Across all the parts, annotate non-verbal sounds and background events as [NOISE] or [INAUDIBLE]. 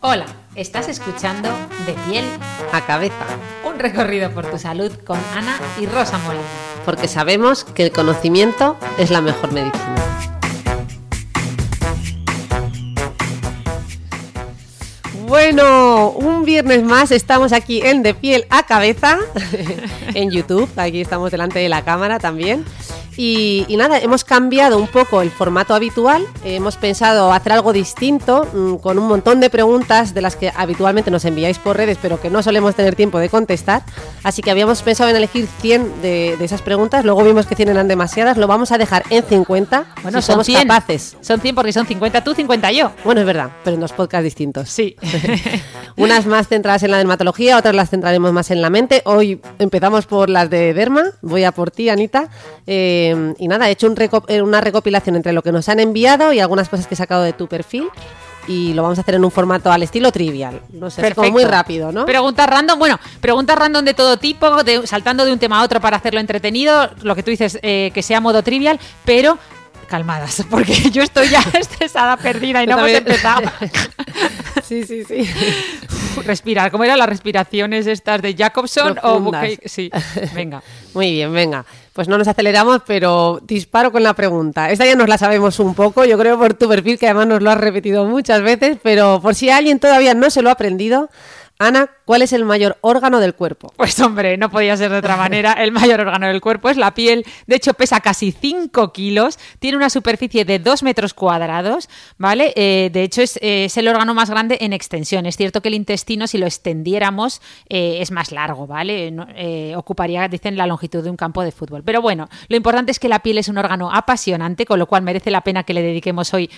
Hola, estás escuchando De piel a cabeza, un recorrido por tu salud con Ana y Rosa Molina. porque sabemos que el conocimiento es la mejor medicina. Bueno, un viernes más estamos aquí en De piel a cabeza, [LAUGHS] en YouTube, aquí estamos delante de la cámara también. Y, y nada, hemos cambiado un poco el formato habitual, hemos pensado hacer algo distinto, mm, con un montón de preguntas de las que habitualmente nos enviáis por redes, pero que no solemos tener tiempo de contestar. Así que habíamos pensado en elegir 100 de, de esas preguntas, luego vimos que 100 eran demasiadas, lo vamos a dejar en 50, Bueno, si son somos 100. capaces. Son 100 porque son 50 tú, 50 yo. Bueno, es verdad, pero en dos podcasts distintos. Sí. [LAUGHS] Unas más centradas en la dermatología, otras las centraremos más en la mente. Hoy empezamos por las de derma. Voy a por ti, Anita. Eh, y nada, he hecho un eh, una recopilación entre lo que nos han enviado y algunas cosas que he sacado de tu perfil. Y lo vamos a hacer en un formato al estilo trivial. No sé, es como muy rápido, ¿no? Preguntas random, bueno, preguntas random de todo tipo, de- saltando de un tema a otro para hacerlo entretenido, lo que tú dices, eh, que sea modo trivial, pero calmadas, [LAUGHS] porque yo estoy ya [LAUGHS] estresada, perdida y no hemos empezado. [LAUGHS] sí, sí, sí. Respirar, ¿cómo eran las respiraciones estas de Jacobson o Profundas. Bucay? Sí, [LAUGHS] venga. Muy bien, venga. Pues no nos aceleramos, pero disparo con la pregunta. Esta ya nos la sabemos un poco, yo creo por tu perfil, que además nos lo has repetido muchas veces, pero por si alguien todavía no se lo ha aprendido, Ana, ¿cuál es el mayor órgano del cuerpo? Pues hombre, no podía ser de otra manera. El mayor órgano del cuerpo es la piel. De hecho, pesa casi 5 kilos. Tiene una superficie de 2 metros cuadrados, ¿vale? Eh, de hecho, es, eh, es el órgano más grande en extensión. Es cierto que el intestino, si lo extendiéramos, eh, es más largo, ¿vale? Ocuparía, dicen, la longitud de un campo de fútbol. Pero bueno, lo importante es que la piel es un órgano apasionante, con lo cual merece la pena que le dediquemos hoy,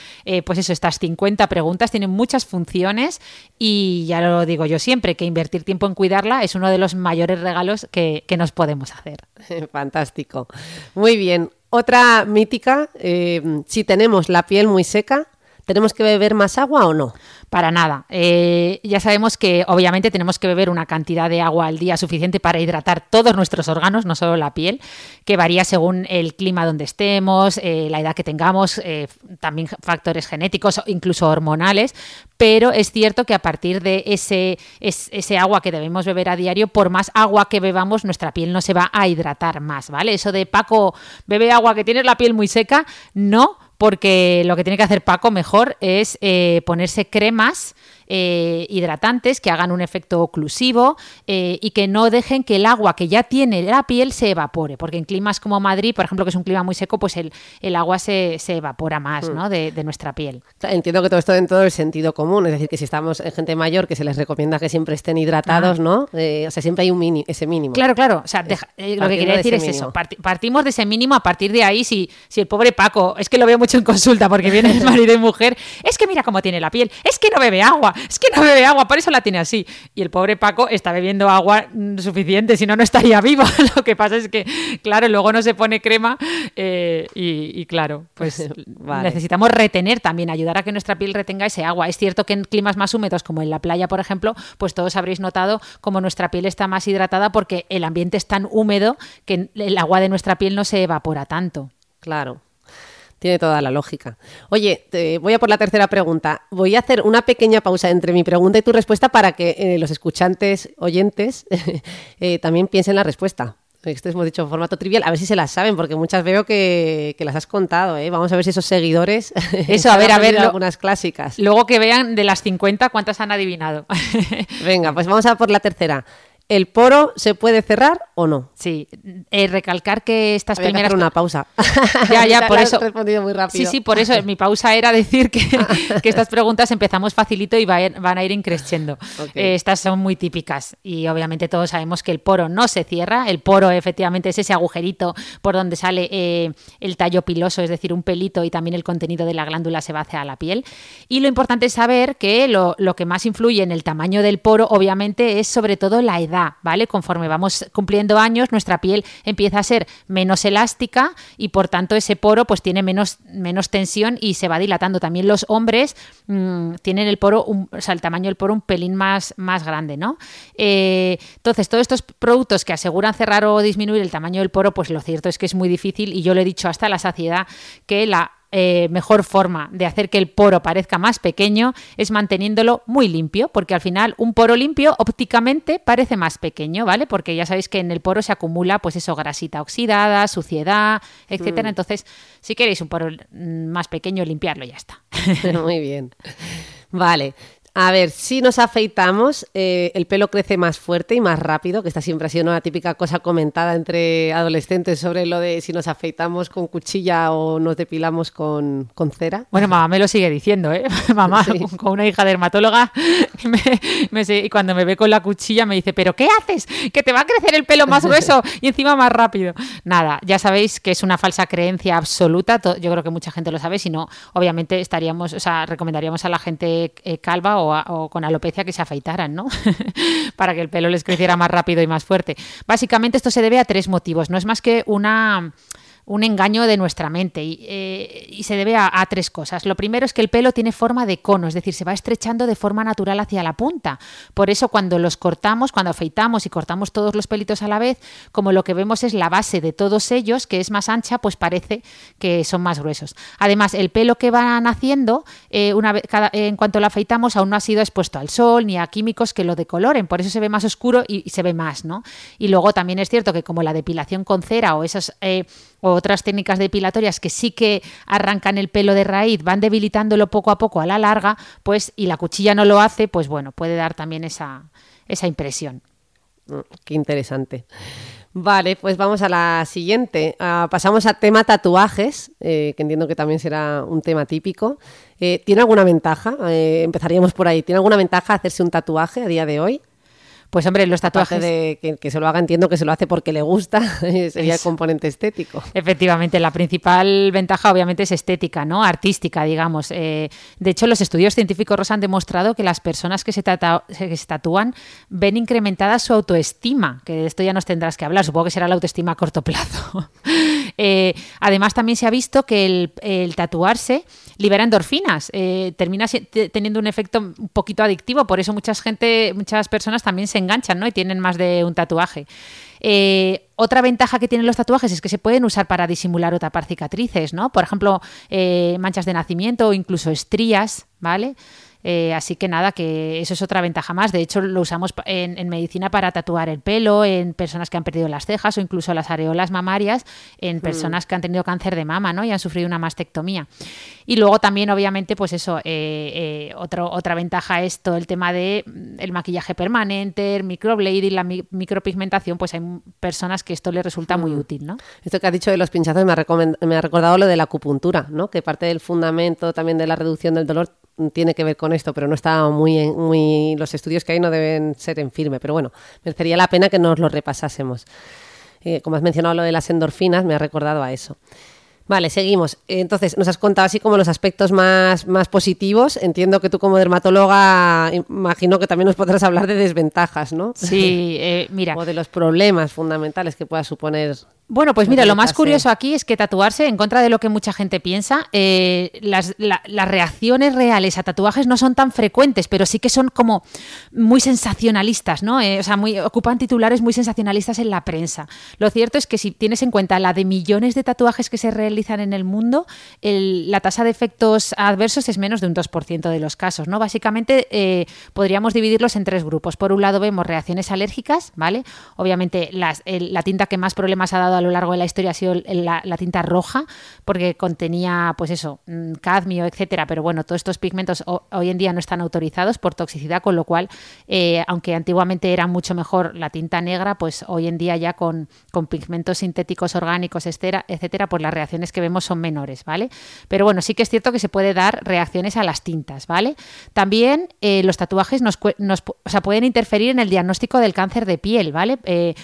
pues eso, estas 50 preguntas. Tiene muchas funciones y ya lo digo yo siempre, que invertir tiempo en cuidarla es uno de los mayores regalos que, que nos podemos hacer. [LAUGHS] Fantástico. Muy bien. Otra mítica, eh, si tenemos la piel muy seca, ¿tenemos que beber más agua o no? Para nada. Eh, ya sabemos que obviamente tenemos que beber una cantidad de agua al día suficiente para hidratar todos nuestros órganos, no solo la piel, que varía según el clima donde estemos, eh, la edad que tengamos, eh, también factores genéticos incluso hormonales. Pero es cierto que a partir de ese, es- ese agua que debemos beber a diario, por más agua que bebamos, nuestra piel no se va a hidratar más, ¿vale? Eso de Paco, bebe agua que tienes la piel muy seca, no, porque lo que tiene que hacer Paco mejor es eh, ponerse cremas eh, hidratantes que hagan un efecto oclusivo eh, y que no dejen que el agua que ya tiene la piel se evapore, porque en climas como Madrid, por ejemplo, que es un clima muy seco, pues el, el agua se, se evapora más ¿no? de, de nuestra piel. Entiendo que todo esto dentro del sentido común, es decir, que si estamos en gente mayor que se les recomienda que siempre estén hidratados, ¿no? Eh, o sea, siempre hay un mini, ese mínimo. Claro, claro. O sea, deja- eh, lo que quería de decir es eso. partimos de ese mínimo. A partir de ahí, si, si el pobre Paco, es que lo veo mucho en consulta porque viene el [LAUGHS] marido y mujer, es que mira cómo tiene la piel, es que no bebe agua, es que no bebe agua, por eso la tiene así. Y el pobre Paco está bebiendo agua suficiente, si no, no estaría [LAUGHS] vivo. lo que pasa es que, claro, luego no se pone crema eh, y, y claro, pues [LAUGHS] Vale. necesitamos retener también, ayudar a que nuestra piel retenga ese agua. Es cierto que en climas más húmedos, como en la playa, por ejemplo, pues todos habréis notado como nuestra piel está más hidratada porque el ambiente es tan húmedo que el agua de nuestra piel no se evapora tanto. Claro. Tiene toda la lógica. Oye, te voy a por la tercera pregunta. Voy a hacer una pequeña pausa entre mi pregunta y tu respuesta para que eh, los escuchantes, oyentes, [LAUGHS] eh, también piensen la respuesta. Esto hemos dicho en formato trivial, a ver si se las saben, porque muchas veo que, que las has contado. ¿eh? Vamos a ver si esos seguidores. [LAUGHS] Eso, a ver, a ver, lo- Algunas clásicas. Luego que vean de las 50 cuántas han adivinado. Venga, pues vamos a por la tercera. ¿El poro se puede cerrar o no? Sí, eh, recalcar que estas Había que primeras... hacer una pausa. [LAUGHS] Ya, ya, [LAUGHS] por eso- respondido muy rápido. Sí, sí, por eso mi pausa era decir que, [LAUGHS] que estas preguntas empezamos facilito y van a ir increciendo. Eh, estas son muy típicas y obviamente todos sabemos que el poro no se cierra. El poro efectivamente es ese agujerito por donde sale eh, el tallo piloso, es decir, un pelito y también el contenido de la glándula se va hacia la piel. Y lo importante es saber que lo, lo que más influye en el tamaño del poro obviamente es sobre todo la edad, ¿vale? Conforme vamos cumpliendo años, nuestra piel empieza a ser menos elástica y por tanto ese poro pues tiene menos, menos tensión y se va dilatando. También los hombres mm, tienen el poro, un- o sea, el tamaño del poro un pelín más, más grande, ¿no? Eh, entonces, todos estos productos que aseguran cerrar o disminuir el tamaño del poro, pues lo cierto es que es muy difícil y yo lo he dicho hasta la saciedad que la eh, mejor forma de hacer que el poro parezca más pequeño es manteniéndolo muy limpio, porque al final un poro limpio ópticamente parece más pequeño, ¿vale? Porque ya sabéis que en el poro se acumula, pues eso, grasita oxidada, suciedad, etcétera. Entonces, si queréis un poro mm, más pequeño, limpiarlo y ya está. [LAUGHS] Muy bien. Vale. A ver, si nos afeitamos, eh, el pelo crece más fuerte y más rápido, que esta siempre ha sido una típica cosa comentada entre adolescentes sobre lo de si nos afeitamos con cuchilla o nos depilamos con, con cera. Bueno, mamá me lo sigue diciendo, ¿eh? [LAUGHS] Mamá, Sí. [LAUGHS] con una hija dermatóloga, [LAUGHS] me- me se- y cuando me ve con la cuchilla me dice, ¿pero qué haces? Que te va a crecer el pelo más grueso y encima más rápido. Nada, ya sabéis que es una falsa creencia absoluta, yo creo que mucha gente lo sabe, si no, obviamente estaríamos, o sea, recomendaríamos a la gente eh, calva o, con alopecia que se afeitaran, ¿no? [LAUGHS] Para que el pelo les creciera más rápido y más fuerte. Básicamente esto se debe a tres motivos, no es más que una un engaño de nuestra mente y, eh, se debe a, tres cosas. Lo primero es que el pelo tiene forma de cono, es decir, se va estrechando de forma natural hacia la punta. Por eso cuando los cortamos, cuando afeitamos y cortamos todos los pelitos a la vez, como lo que vemos es la base de todos ellos, que es más ancha, pues parece que son más gruesos. Además, el pelo que va naciendo, eh, una vez, cada- en cuanto lo afeitamos, aún no ha sido expuesto al sol ni a químicos que lo decoloren, por eso se ve más oscuro y, y se ve más, ¿no? Y luego también es cierto que como la depilación con cera o esas eh, o otras técnicas depilatorias que sí que arrancan el pelo de raíz, van debilitándolo poco a poco a la larga, pues y la cuchilla no lo hace, pues bueno, puede dar también esa, esa impresión. Mm, Qué interesante. Vale, pues vamos a la siguiente. Ah, pasamos a tema tatuajes, eh, que entiendo que también será un tema típico. Eh, ¿Tiene alguna ventaja? Eh, empezaríamos por ahí. ¿Tiene alguna ventaja hacerse un tatuaje a día de hoy? Pues hombre, los Aparte tatuajes... de que, que se lo haga, entiendo que se lo hace porque le gusta, [LAUGHS] sería el componente estético. Efectivamente, la principal ventaja obviamente es estética, ¿no? Artística, digamos. Eh, de hecho, los estudios científicos han demostrado que las personas que se, que se tatúan ven incrementada su autoestima, que de esto ya nos tendrás que hablar, supongo que será la autoestima a corto plazo. [LAUGHS] Eh, además, también se ha visto que el, tatuarse libera endorfinas, eh, termina teniendo un efecto un poquito adictivo, por eso muchas gente, muchas personas también se enganchan, ¿no? Y tienen más de un tatuaje. Eh, otra ventaja que tienen los tatuajes es que se pueden usar para disimular o tapar cicatrices, ¿no? Por ejemplo, manchas de nacimiento o incluso estrías, ¿vale? Eh, así que nada, que eso es otra ventaja más. De hecho, lo usamos en, en medicina para tatuar el pelo, en personas que han perdido las cejas o incluso las areolas mamarias, en personas que han tenido cáncer de mama, ¿no? Y han sufrido una mastectomía. Y luego también, obviamente, pues eso, eh, eh, otro, otra ventaja es todo el tema de mm, el maquillaje permanente, el microblading, la mi- micropigmentación, pues hay personas que esto les resulta muy útil, ¿no? Esto que has dicho de los pinchazos me ha, me ha recordado lo de la acupuntura, ¿no? Que parte del fundamento también de la reducción del dolor mm, tiene que ver con esto, pero no está muy, en- muy los estudios que hay no deben ser en firme, pero bueno, merecería la pena que nos lo repasásemos. Eh, como has mencionado lo de las endorfinas, me ha recordado a eso. Vale, seguimos. Entonces, nos has contado así como los aspectos más, más positivos. Entiendo que tú como dermatóloga, imagino que también nos podrás hablar de desventajas, ¿no? Sí, [LAUGHS] eh, mira. O de los problemas fundamentales que pueda suponer Bueno, pues mira, lo más curioso aquí es que tatuarse, en contra de lo que mucha gente piensa, eh, las, la- las reacciones reales a tatuajes no son tan frecuentes, pero sí que son como muy sensacionalistas, ¿no? Eh, o sea, muy, ocupan titulares muy sensacionalistas en la prensa. Lo cierto es que si tienes en cuenta la de millones de tatuajes que se realizan en el mundo, el- la tasa de efectos adversos es menos de un 2% de los casos, ¿no? Básicamente eh, podríamos dividirlos en tres grupos. Por un lado vemos reacciones alérgicas, ¿vale? Obviamente las- el- la tinta que más problemas ha dado a lo largo de la historia ha sido la, tinta roja, porque contenía, pues eso, mm, cadmio, etcétera. Pero bueno, todos estos pigmentos hoy en día no están autorizados por toxicidad, con lo cual, eh, aunque antiguamente era mucho mejor la tinta negra, pues hoy en día ya con, con pigmentos sintéticos orgánicos, etcétera, pues las reacciones que vemos son menores, ¿vale? Pero bueno, sí que es cierto que se puede dar reacciones a las tintas, ¿vale? También eh, los tatuajes nos, nos pueden interferir en el diagnóstico del cáncer de piel, ¿vale? Eh,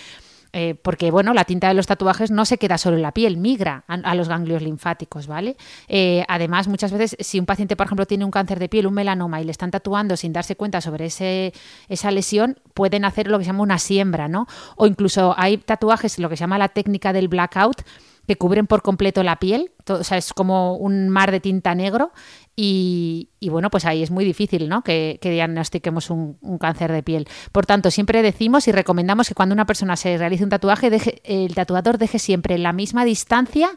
eh, porque bueno, la tinta de los tatuajes no se queda solo en la piel, migra a, los ganglios linfáticos, ¿vale? Eh, además, muchas veces, si un paciente, por ejemplo, tiene un cáncer de piel, un melanoma, y le están tatuando sin darse cuenta sobre ese, esa lesión, pueden hacer lo que se llama una siembra, ¿no? O incluso hay tatuajes, lo que se llama la técnica del blackout, que cubren por completo la piel, o sea, es como un mar de tinta negro y, bueno, pues ahí es muy difícil ¿no? que, diagnostiquemos un, cáncer de piel. Por tanto, siempre decimos y recomendamos que cuando una persona se realice un tatuaje, deje, el tatuador deje siempre la misma distancia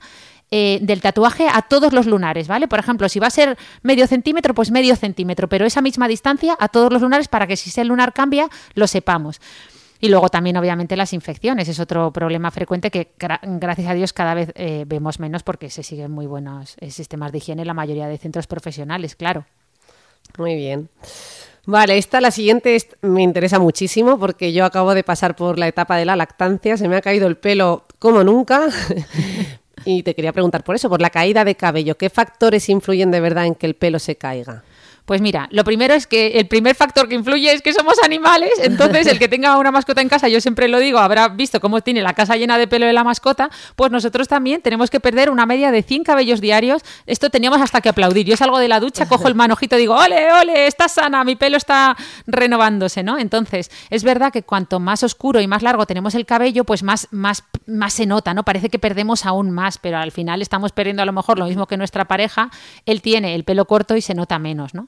eh, del tatuaje a todos los lunares, ¿vale? Por ejemplo, si va a ser medio centímetro, pues medio centímetro, pero esa misma distancia a todos los lunares para que si ese lunar cambia, lo sepamos. Y luego también, obviamente, las infecciones. Es otro problema frecuente que, gracias a Dios, cada vez eh, vemos menos porque se siguen muy buenos eh, sistemas de higiene en la mayoría de centros profesionales, claro. Muy bien. Vale, esta, la siguiente, me interesa muchísimo porque yo acabo de pasar por la etapa de la lactancia, se me ha caído el pelo como nunca. [LAUGHS] y te quería preguntar por eso, por la caída de cabello. ¿Qué factores influyen de verdad en que el pelo se caiga? Pues mira, lo primero es que el primer factor que influye es que somos animales, entonces el que [LAUGHS] tenga una mascota en casa, yo siempre lo digo, habrá visto cómo tiene la casa llena de pelo de la mascota, pues nosotros también tenemos que perder una media de 100 cabellos diarios. Esto teníamos hasta que aplaudir. Yo salgo de la ducha, cojo el manojito y digo, ole, ole, está sana, mi pelo está renovándose, ¿no? Entonces, es verdad que cuanto más oscuro y más largo tenemos el cabello, pues más, más, más se nota, ¿no? Parece que perdemos aún más, pero al final estamos perdiendo a lo mejor lo mismo que nuestra pareja, él tiene el pelo corto y se nota menos, ¿no?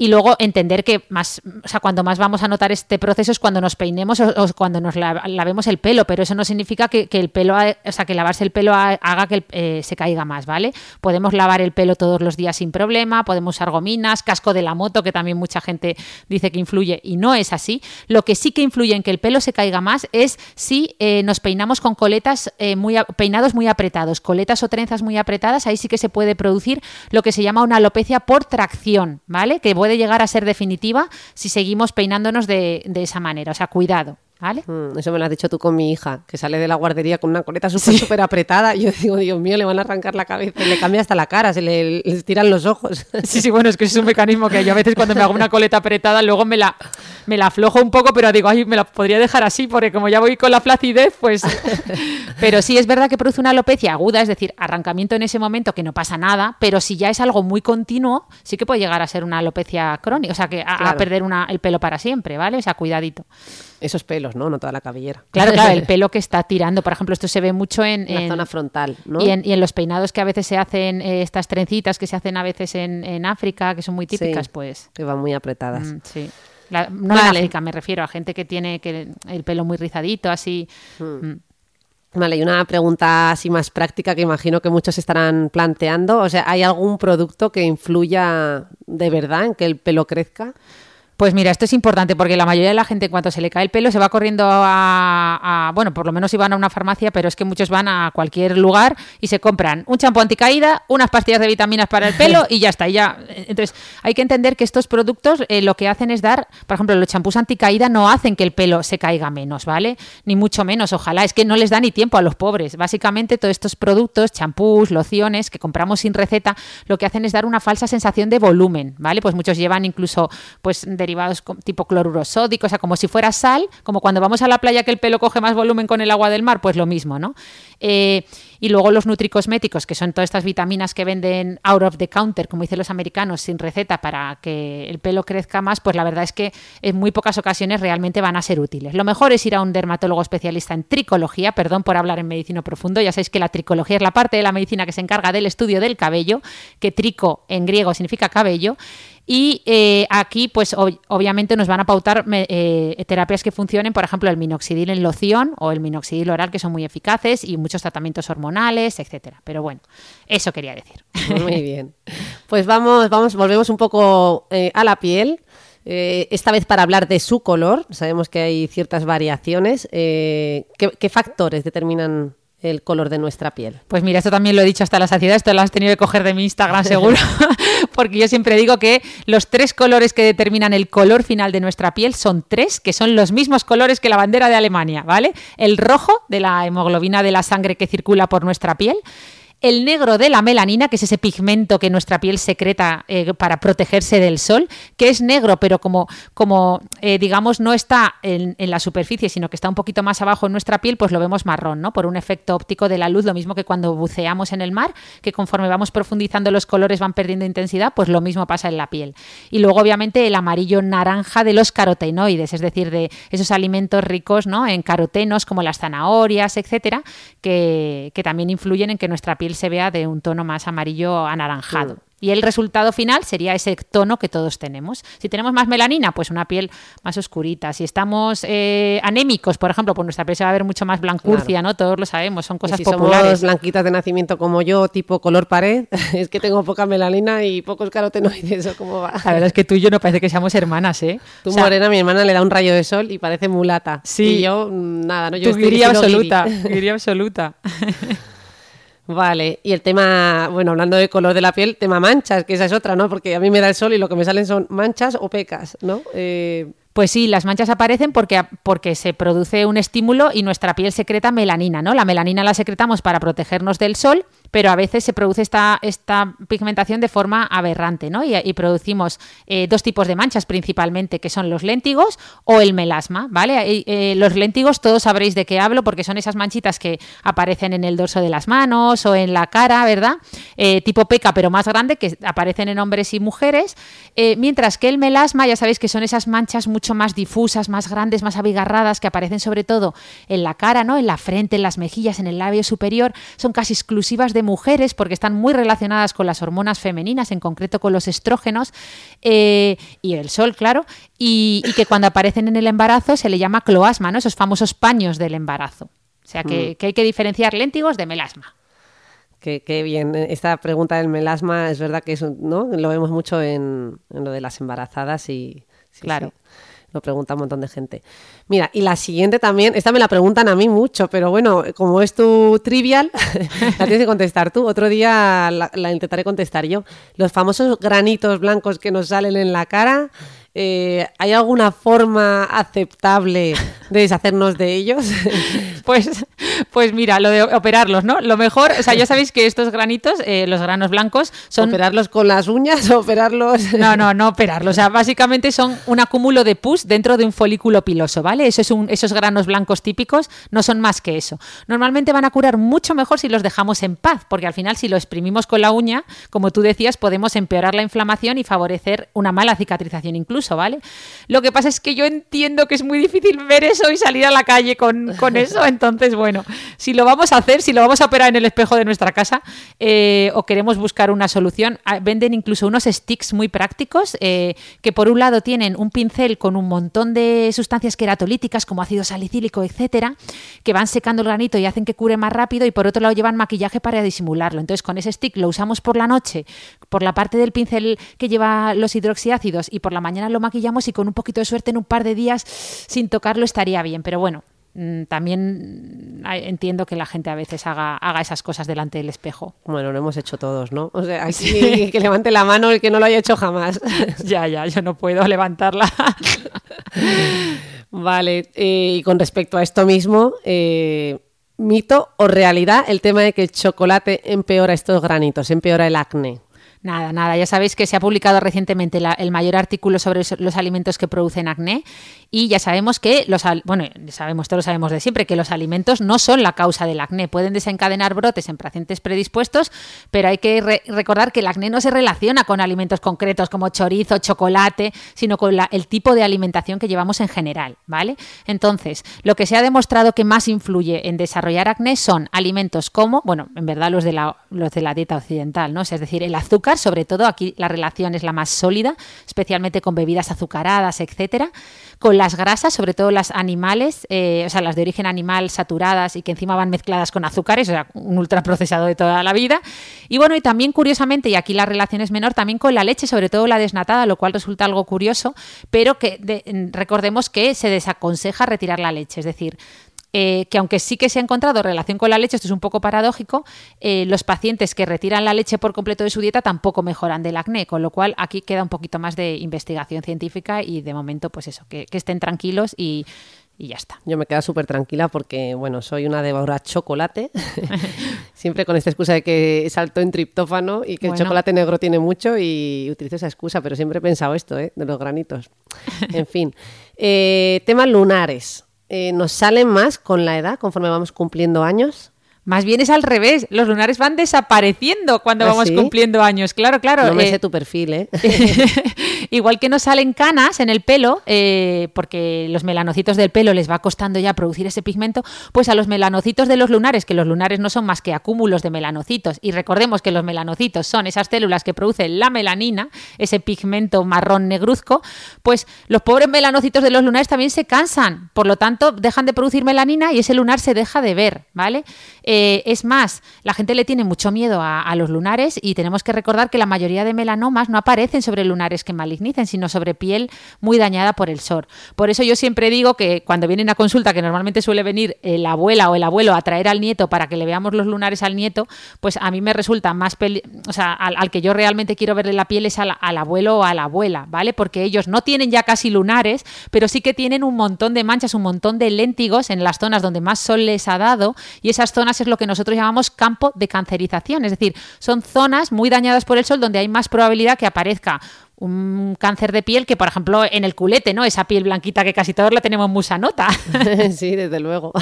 y luego entender que más, o sea, cuando más vamos a notar este proceso es cuando nos peinemos o, cuando nos lavemos el pelo, pero eso no significa que, el pelo, o sea, que lavarse el pelo haga que eh, se caiga más, ¿vale? Podemos lavar el pelo todos los días sin problema, podemos usar gominas, casco de la moto, que también mucha gente dice que influye y no es así. Lo que sí que influye en que el pelo se caiga más es si eh, nos peinamos con coletas eh, muy peinados muy apretados, coletas o trenzas muy apretadas, ahí sí que se puede producir lo que se llama una alopecia por tracción, ¿vale? Que puede llegar a ser definitiva si seguimos peinándonos de, de esa manera. O sea, cuidado. ¿Vale? Mm, eso me lo has dicho tú con mi hija, que sale de la guardería con una coleta súper, súper apretada. Y yo digo, Dios mío, le van a arrancar la cabeza, le cambia hasta la cara, se le, tiran los ojos. [LAUGHS] Sí, sí, bueno, es que es un mecanismo que yo a veces cuando me hago una coleta apretada, luego me la, me la aflojo un poco, pero digo, ay, me la podría dejar así, porque como ya voy con la flacidez, pues. [LAUGHS] pero sí, es verdad que produce una alopecia aguda, es decir, arrancamiento en ese momento que no pasa nada, pero si ya es algo muy continuo, sí que puede llegar a ser una alopecia crónica, o sea, que a, perder una, el pelo para siempre, ¿vale? O sea, cuidadito. Esos pelos, ¿no? No toda la cabellera. Claro, [LAUGHS] claro, el pelo que está tirando. Por ejemplo, esto se ve mucho en... la zona frontal, ¿no? Y en, los peinados que a veces se hacen, eh, estas trencitas que se hacen a veces en, África, que son muy típicas, pues... Que van muy apretadas. Mm, sí. no en África, me refiero a gente que tiene que, el pelo muy rizadito, así... Hmm. Mm. Vale, y una pregunta así más práctica que imagino que muchos estarán planteando. O sea, ¿hay algún producto que influya de verdad en que el pelo crezca? Pues mira, esto es importante porque la mayoría de la gente cuando se le cae el pelo se va corriendo a, bueno, por lo menos si van a una farmacia, pero es que muchos van a cualquier lugar y se compran un champú anticaída, unas pastillas de vitaminas para el pelo [LAUGHS] y ya está. ya. Entonces, hay que entender que estos productos eh, lo que hacen es dar, por ejemplo, los champús anticaída no hacen que el pelo se caiga menos, ¿vale? Ni mucho menos, ojalá. Es que no les da ni tiempo a los pobres. Básicamente, todos estos productos, champús, lociones que compramos sin receta, lo que hacen es dar una falsa sensación de volumen, ¿vale? Pues muchos llevan incluso, pues, de derivados tipo cloruro sódico, o sea, como si fuera sal, como cuando vamos a la playa que el pelo coge más volumen con el agua del mar, pues lo mismo, ¿no? Eh, y luego los nutricosméticos, que son todas estas vitaminas que venden out of the counter, como dicen los americanos, sin receta para que el pelo crezca más, pues la verdad es que en muy pocas ocasiones realmente van a ser útiles. Lo mejor es ir a un dermatólogo especialista en tricología, perdón por hablar en medicina profundo, ya sabéis que la tricología es la parte de la medicina que se encarga del estudio del cabello, que trico en griego significa cabello, y eh, aquí, pues obviamente nos van a pautar eh, terapias que funcionen, por ejemplo, el minoxidil en loción o el minoxidil oral, que son muy eficaces, y muchos tratamientos hormonales, etcétera. Pero bueno, eso quería decir. [LAUGHS] Muy bien. [LAUGHS] Pues vamos, vamos, volvemos un poco eh, a la piel. esta vez para hablar de su color. Sabemos que hay ciertas variaciones. ¿qué, factores determinan el color de nuestra piel. Pues mira, esto también lo he dicho hasta la saciedad, esto lo has tenido que coger de mi Instagram seguro, [LAUGHS] porque yo siempre digo que los tres colores que determinan el color final de nuestra piel son tres, que son los mismos colores que la bandera de Alemania, ¿vale? El rojo de la hemoglobina de la sangre que circula por nuestra piel, el negro de la melanina, que es ese pigmento que nuestra piel secreta eh, para protegerse del sol, que es negro, pero como, como eh, digamos, no está en, la superficie, sino que está un poquito más abajo en nuestra piel, pues lo vemos marrón, ¿no? Por un efecto óptico de la luz, lo mismo que cuando buceamos en el mar, que conforme vamos profundizando los colores van perdiendo intensidad, pues lo mismo pasa en la piel. Y luego, obviamente, el amarillo naranja de los carotenoides, es decir, de esos alimentos ricos ¿no? en carotenos, como las zanahorias, etcétera, que, que también influyen en que nuestra piel se vea de un tono más amarillo anaranjado. Y el resultado final sería ese tono que todos tenemos. Si tenemos más melanina, pues una piel más oscurita. Si estamos eh, anémicos, por ejemplo, pues nuestra piel se va a ver mucho más blancurcia, ¿no? Todos lo sabemos, son cosas si populares. Somos blanquitas de nacimiento como yo, tipo color pared, [LAUGHS] es que tengo poca melanina y pocos carotenoides, ¿o cómo va? La verdad es que tú y yo no parece que seamos hermanas, ¿eh? [LAUGHS] Tú morena, mi hermana le da un rayo de sol y parece mulata. Sí. Y yo, mm, nada, ¿no? Yo tú guiría absoluta, guiría [LAUGHS] absoluta. Vale, y el tema, bueno, hablando de color de la piel, tema manchas, que esa es otra, ¿no? Porque a mí me da el sol y lo que me salen son manchas o pecas, ¿no? Eh... Pues sí, las manchas aparecen porque, porque se produce un estímulo y nuestra piel secreta melanina, ¿no? La melanina la secretamos para protegernos del sol pero a veces se produce esta, esta pigmentación de forma aberrante, ¿no? Y, producimos eh, dos tipos de manchas principalmente, que son los léntigos o el melasma, ¿vale? Eh, los léntigos todos sabréis de qué hablo porque son esas manchitas que aparecen en el dorso de las manos o en la cara, ¿verdad? Eh, tipo peca, pero más grande, que aparecen en hombres y mujeres, mientras que el melasma, ya sabéis que son esas manchas mucho más difusas, más grandes, más abigarradas, que aparecen sobre todo en la cara, ¿no? En la frente, en las mejillas, en el labio superior, son casi exclusivas de mujeres porque están muy relacionadas con las hormonas femeninas, en concreto con los estrógenos eh, y el sol, claro, y, que cuando aparecen en el embarazo se le llama cloasma, ¿no? esos famosos paños del embarazo. O sea que, mm. hay que diferenciar léntigos de melasma. Qué, bien. Esta pregunta del melasma es verdad que es, ¿no? lo vemos mucho en, lo de las embarazadas y claro. Lo pregunta un montón de gente. Mira, y la siguiente también, esta me la preguntan a mí mucho, pero bueno, como es tu trivial, [LAUGHS] la tienes que contestar tú. Otro día la, intentaré contestar yo. Los famosos granitos blancos que nos salen en la cara, eh, ¿hay alguna forma aceptable de deshacernos de ellos? [LAUGHS] Pues, pues mira, lo de operarlos, ¿no? Lo mejor, o sea, ya sabéis que estos granitos, eh, los granos blancos, son... ¿Operarlos con las uñas o operarlos...? [LAUGHS] No, no, no operarlos. O sea, básicamente son un acúmulo de pus dentro de un folículo piloso, ¿vale? Eso es un, esos granos blancos típicos no son más que eso. Normalmente van a curar mucho mejor si los dejamos en paz, porque al final si lo exprimimos con la uña, como tú decías, podemos empeorar la inflamación y favorecer una mala cicatrización incluso, ¿vale? Lo que pasa es que yo entiendo que es muy difícil ver eso y salir a la calle con, con [LAUGHS] eso, entonces, bueno, si lo vamos a hacer, si lo vamos a operar en el espejo de nuestra casa eh, o queremos buscar una solución, ah, venden incluso unos sticks muy prácticos eh, que por un lado tienen un pincel con un montón de sustancias queratolíticas como ácido salicílico, etcétera, que van secando el granito y hacen que cure más rápido y por otro lado llevan maquillaje para disimularlo. Entonces, con ese stick lo usamos por la noche, por la parte del pincel que lleva los hidroxiácidos y por la mañana lo maquillamos y con un poquito de suerte en un par de días sin tocarlo estaría bien. Pero bueno, Mm, también entiendo que la gente a veces haga, haga esas cosas delante del espejo. Bueno, lo hemos hecho todos, ¿no? O sea, [LAUGHS] aquí que levante la mano el que no lo haya hecho jamás. [LAUGHS] ya, ya, yo no puedo levantarla. [LAUGHS] vale, eh, y con respecto a esto mismo, eh, ¿mito o realidad el tema de que el chocolate empeora estos granitos, empeora el acné? Nada, nada. Ya sabéis que se ha publicado recientemente el mayor artículo sobre los alimentos que producen acné y ya sabemos que los bueno, sabemos, todos lo sabemos de siempre que los alimentos no son la causa del acné, pueden desencadenar brotes en pacientes predispuestos, pero hay que recordar que el acné no se relaciona con alimentos concretos como chorizo, chocolate, sino con el tipo de alimentación que llevamos en general, ¿vale? Entonces, lo que se ha demostrado que más influye en desarrollar acné son alimentos como, bueno, en verdad los de la los de la dieta occidental, ¿no? es decir, el azúcar sobre todo aquí la relación es la más sólida, especialmente con bebidas azucaradas, etcétera, con las grasas, sobre todo las animales, eh, o sea, las de origen animal saturadas y que encima van mezcladas con azúcares, o sea, un ultraprocesado de toda la vida. Y bueno, y también curiosamente, y aquí la relación es menor, también con la leche, sobre todo la desnatada, lo cual resulta algo curioso, pero que recordemos que se desaconseja retirar la leche, es decir, eh, que aunque sí que se ha encontrado relación con la leche, esto es un poco paradójico, eh, los pacientes que retiran la leche por completo de su dieta tampoco mejoran del acné, con lo cual aquí queda un poquito más de investigación científica y de momento, pues eso, que, estén tranquilos y, ya está. Yo me quedo súper tranquila porque, bueno, soy una devora chocolate, [LAUGHS] siempre con esta excusa de que salto en triptófano y que el chocolate negro tiene mucho y utilizo esa excusa, pero siempre he pensado esto, ¿eh? de los granitos. En fin, eh, temas lunares. Eh, ¿Nos salen más con la edad conforme vamos cumpliendo años? Más bien es al revés, los lunares van desapareciendo cuando ¿Ah, vamos cumpliendo años. Claro, claro. No me eh, sé tu perfil, ¿eh? [LAUGHS] [LAUGHS] igual que nos salen canas en el pelo, eh, porque los melanocitos del pelo les va costando ya producir ese pigmento, pues a los melanocitos de los lunares, que los lunares no son más que acúmulos de melanocitos, y recordemos que los melanocitos son esas células que producen la melanina, ese pigmento marrón negruzco, pues los pobres melanocitos de los lunares también se cansan, por lo tanto dejan de producir melanina y ese lunar se deja de ver, ¿vale? Eh, es más, la gente le tiene mucho miedo a, los lunares y tenemos que recordar que la mayoría de melanomas no aparecen sobre lunares que sino sobre piel muy dañada por el sol. Por eso yo siempre digo que cuando vienen a consulta, que normalmente suele venir la abuela o el abuelo a traer al nieto para que le veamos los lunares al nieto, pues a mí me resulta más, o sea, al, que yo realmente quiero verle la piel es al, al abuelo o a la abuela, ¿vale? Porque ellos no tienen ya casi lunares, pero sí que tienen un montón de manchas, un montón de léntigos en las zonas donde más sol les ha dado y esas zonas es lo que nosotros llamamos campo de cancerización, es decir, son zonas muy dañadas por el sol donde hay más probabilidad que aparezca un cáncer de piel que, por ejemplo, en el culete, ¿no? Esa piel blanquita que casi todos la tenemos musanota. [LAUGHS] sí, desde luego.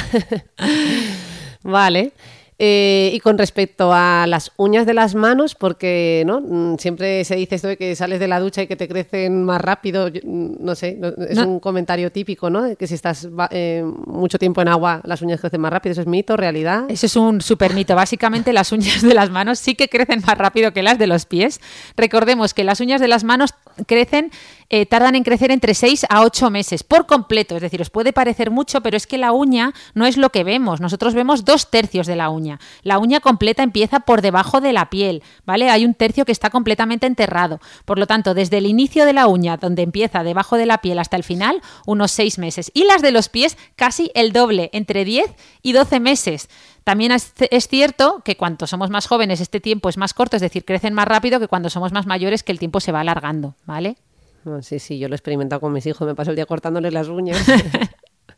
[LAUGHS] vale. Eh, y con respecto a las uñas de las manos, porque ¿no? Mm, siempre se dice esto de que sales de la ducha y que te crecen más rápido, mm, no sé, es un comentario típico, ¿no? Que si estás eh, mucho tiempo en agua, las uñas crecen más rápido, ¿eso es mito, realidad? Eso es un super mito. Básicamente las uñas de las manos sí que crecen más rápido que las de los pies. Recordemos que las uñas de las manos crecen eh, tardan en crecer entre 6 a 8 meses por completo. Es decir, os puede parecer mucho, pero es que la uña no es lo que vemos. Nosotros vemos dos tercios de la uña. La uña completa empieza por debajo de la piel, ¿vale? Hay un tercio que está completamente enterrado. Por lo tanto, desde el inicio de la uña, donde empieza debajo de la piel hasta el final, unos 6 meses. Y las de los pies, casi el doble, entre 10 y 12 meses. También es, cierto que cuando somos más jóvenes este tiempo es más corto, es decir, crecen más rápido que cuando somos más mayores que el tiempo se va alargando, ¿vale? Sí, sí, yo lo he experimentado con mis hijos, me paso el día cortándoles las uñas.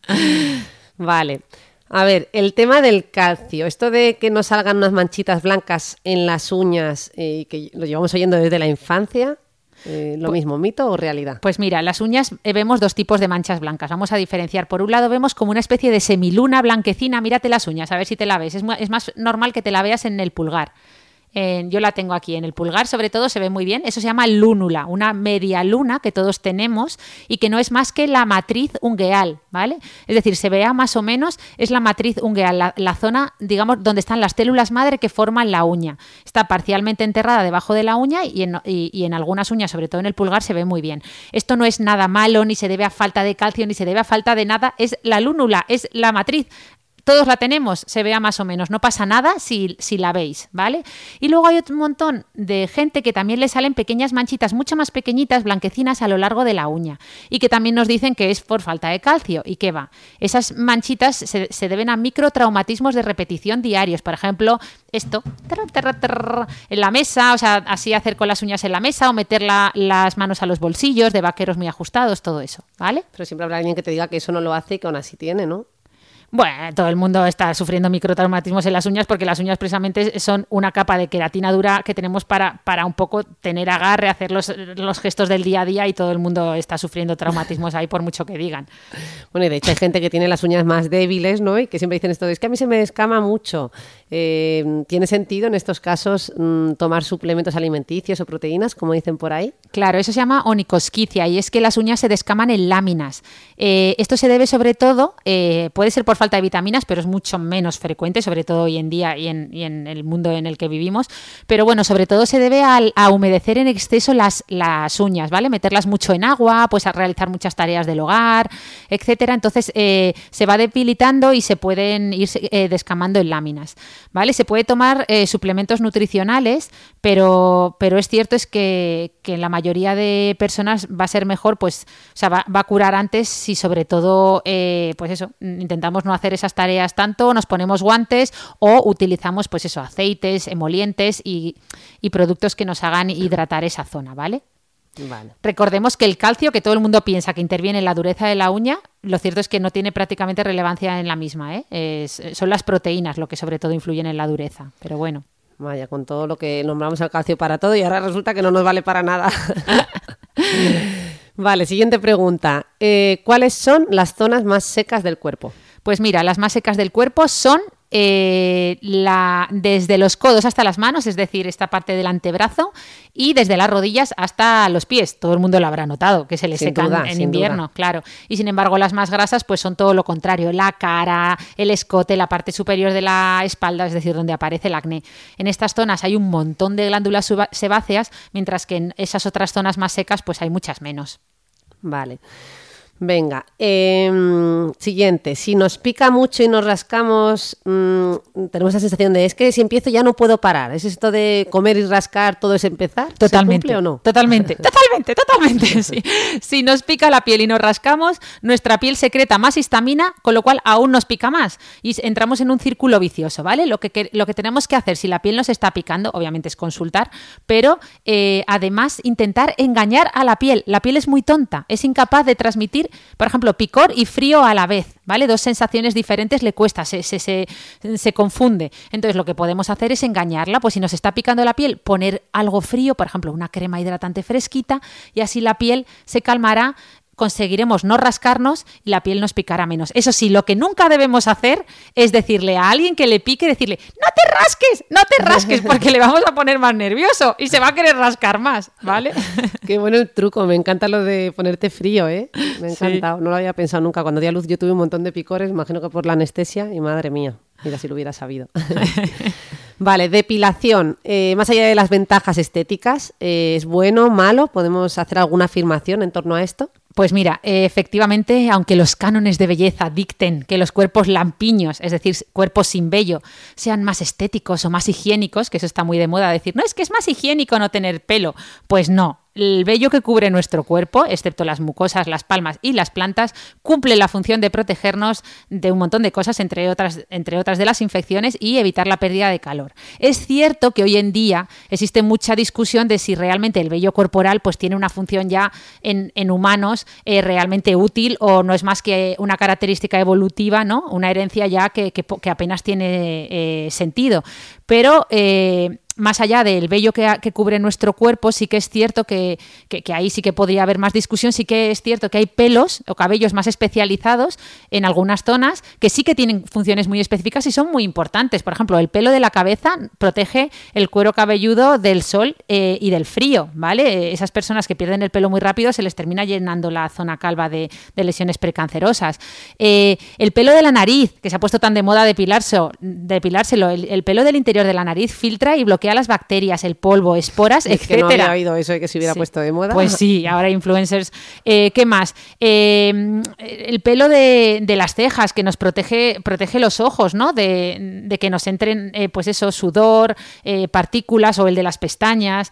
[LAUGHS] vale. A ver, el tema del calcio, esto de que nos salgan unas manchitas blancas en las uñas y eh, que lo llevamos oyendo desde la infancia, eh, ¿Lo mismo, mito o realidad? Pues mira, las uñas eh, vemos dos tipos de manchas blancas. Vamos a diferenciar. Por un lado vemos como una especie de semiluna blanquecina. Mírate las uñas, a ver si te la ves. es más normal que te la veas en el pulgar yo la tengo aquí en el pulgar, sobre todo se ve muy bien. Eso se llama lúnula, una media luna que todos tenemos y que no es más que la matriz ungueal, ¿vale? Es decir, se vea más o menos, es la matriz ungueal, la, zona, digamos, donde están las células madre que forman la uña. Está parcialmente enterrada debajo de la uña y en, y en algunas uñas, sobre todo en el pulgar, se ve muy bien. Esto no es nada malo, ni se debe a falta de calcio, ni se debe a falta de nada, es la lúnula, es la matriz todos la tenemos, se vea más o menos, no pasa nada si, si, la veis, ¿vale? Y luego hay un montón de gente que también le salen pequeñas manchitas, mucho más pequeñitas, blanquecinas a lo largo de la uña, y que también nos dicen que es por falta de calcio. ¿Y qué va? Esas manchitas se, deben a microtraumatismos de repetición diarios, por ejemplo, esto, en la mesa, o sea, así hacer con las uñas en la mesa o meter las manos a los bolsillos de vaqueros muy ajustados, todo eso, ¿vale? Pero siempre habrá alguien que te diga que eso no lo hace y que aún así tiene, ¿no? Bueno, todo el mundo está sufriendo microtraumatismos en las uñas porque las uñas precisamente son una capa de queratina dura que tenemos para, para un poco tener agarre, hacer los, los gestos del día a día y todo el mundo está sufriendo traumatismos ahí por mucho que digan. Bueno, y de hecho hay gente que tiene las uñas más débiles, ¿no? Y que siempre dicen esto, es que a mí se me descama mucho. Eh, ¿Tiene sentido en estos casos mm, tomar suplementos alimenticios o proteínas, como dicen por ahí? Claro, eso se llama onicosquicia y es que las uñas se descaman en láminas. Eh, esto se debe sobre todo, eh, puede ser por falta de vitaminas, pero es mucho menos frecuente, sobre todo hoy en día y en, el mundo en el que vivimos. Pero bueno, sobre todo se debe a, humedecer en exceso las, uñas, ¿vale? Meterlas mucho en agua, pues a realizar muchas tareas del hogar, etcétera. Entonces eh, se va debilitando y se pueden ir eh, descamando en láminas, ¿vale? Se puede tomar eh, suplementos nutricionales, pero, pero es cierto es que, en la mayoría de personas va a ser mejor, pues, o sea, va, a curar antes si sobre todo, pues eso, intentamos no hacer esas tareas tanto, nos ponemos guantes o utilizamos, pues eso, aceites, emolientes y, y productos que nos hagan hidratar esa zona, ¿vale? Recordemos que el calcio, que todo el mundo piensa que interviene en la dureza de la uña, lo cierto es que no tiene prácticamente relevancia en la misma. ¿eh? son las proteínas lo que sobre todo influyen en la dureza. Pero bueno. Vaya, con todo lo que nombramos al calcio para todo y ahora resulta que no nos vale para nada. [LAUGHS] vale, siguiente pregunta. Eh, ¿Cuáles son las zonas más secas del cuerpo? Pues mira, las más secas del cuerpo son eh, la, desde los codos hasta las manos, es decir, esta parte del antebrazo, y desde las rodillas hasta los pies. Todo el mundo lo habrá notado, que se le secan en invierno, claro. Y sin embargo, las más grasas, pues son todo lo contrario: la cara, el escote, la parte superior de la espalda, es decir, donde aparece el acné. En estas zonas hay un montón de glándulas sebáceas, mientras que en esas otras zonas más secas, pues hay muchas menos. Vale. Venga, em, siguiente. Si nos pica mucho y nos rascamos, mm, tenemos la sensación de es que si empiezo ya no puedo parar. ¿Es esto de comer y rascar todo es empezar? Totalmente. o no? Totalmente, totalmente, [LAUGHS] totalmente. [LAUGHS] Si nos pica la piel y nos rascamos, nuestra piel secreta más histamina, con lo cual aún nos pica más. Y entramos en un círculo vicioso, ¿vale? Lo que, lo que tenemos que hacer si la piel nos está picando, obviamente es consultar, pero eh, además intentar engañar a la piel. La piel es muy tonta, es incapaz de transmitir por ejemplo, picor y frío a la vez, ¿vale? Dos sensaciones diferentes le cuesta, se, se, se, confunde. Entonces, lo que podemos hacer es engañarla, pues si nos está picando la piel, poner algo frío, por ejemplo, una crema hidratante fresquita, y así la piel se calmará conseguiremos no rascarnos y la piel nos picará menos. Eso sí, lo que nunca debemos hacer es decirle a alguien que le pique, decirle, no te rasques, no te rasques, porque le vamos a poner más nervioso y se va a querer rascar más, ¿vale? [LAUGHS] Qué bueno el truco, me encanta lo de ponerte frío, ¿eh? Me ha encantado, no lo había pensado nunca. Cuando di a luz yo tuve un montón de picores, imagino que por la anestesia, y madre mía, mira si lo hubiera sabido. [LAUGHS] Vale, depilación. Eh, más allá de las ventajas estéticas, eh, ¿es bueno, malo? ¿Podemos hacer alguna afirmación en torno a esto? Pues mira, efectivamente, aunque los cánones de belleza dicten que los cuerpos lampiños, es decir, cuerpos sin vello, sean más estéticos o más higiénicos, que eso está muy de moda decir, no, es que es más higiénico no tener pelo. Pues no, el vello que cubre nuestro cuerpo, excepto las mucosas, las palmas y las plantas, cumple la función de protegernos de un montón de cosas, entre otras, entre otras de las infecciones y evitar la pérdida de calor. Es cierto que hoy en día existe mucha discusión de si realmente el vello corporal pues, tiene una función ya en, humanos eh, realmente útil o no es más que una característica evolutiva, ¿no? una herencia ya que, apenas tiene eh, sentido. Pero eh, más allá del vello que, cubre nuestro cuerpo, sí que es cierto que, ahí sí que podría haber más discusión, sí que es cierto que hay pelos o cabellos más especializados en algunas zonas que sí que tienen funciones muy específicas y son muy importantes. Por ejemplo, el pelo de la cabeza protege el cuero cabelludo del sol eh, y del frío, ¿vale? Esas personas que pierden el pelo muy rápido se les termina llenando la zona calva de, lesiones precancerosas. Eh, el pelo de la nariz, que se ha puesto tan de moda depilárselo, depilárselo el, el pelo del interior de la nariz filtra y bloquea las bacterias, el polvo, esporas, es etcétera. Que no había oído eso de que se hubiera puesto de moda. Pues sí, ahora influencers. Eh, ¿Qué más? Eh, el pelo de, las cejas que nos protege, protege los ojos, ¿no? De, que nos entren, eh, pues eso, sudor, partículas o el de las pestañas.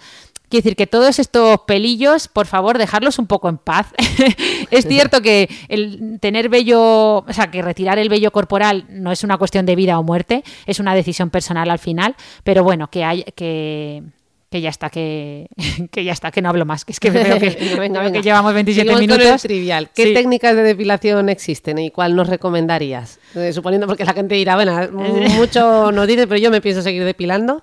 Quiero decir que todos estos pelillos, por favor, dejarlos un poco en paz. [LAUGHS] es cierto que el tener vello, o sea, que retirar el vello corporal no es una cuestión de vida o muerte, es una decisión personal al final, pero bueno, que hay que que ya está, que, [LAUGHS] que, ya está, que no hablo más, que es que veo que, [LAUGHS] que llevamos 27 minutos. trivial. ¿Qué técnicas de depilación existen y cuál nos recomendarías? Eh, suponiendo porque la gente dirá, bueno, mucho nos dice, pero yo me pienso seguir depilando.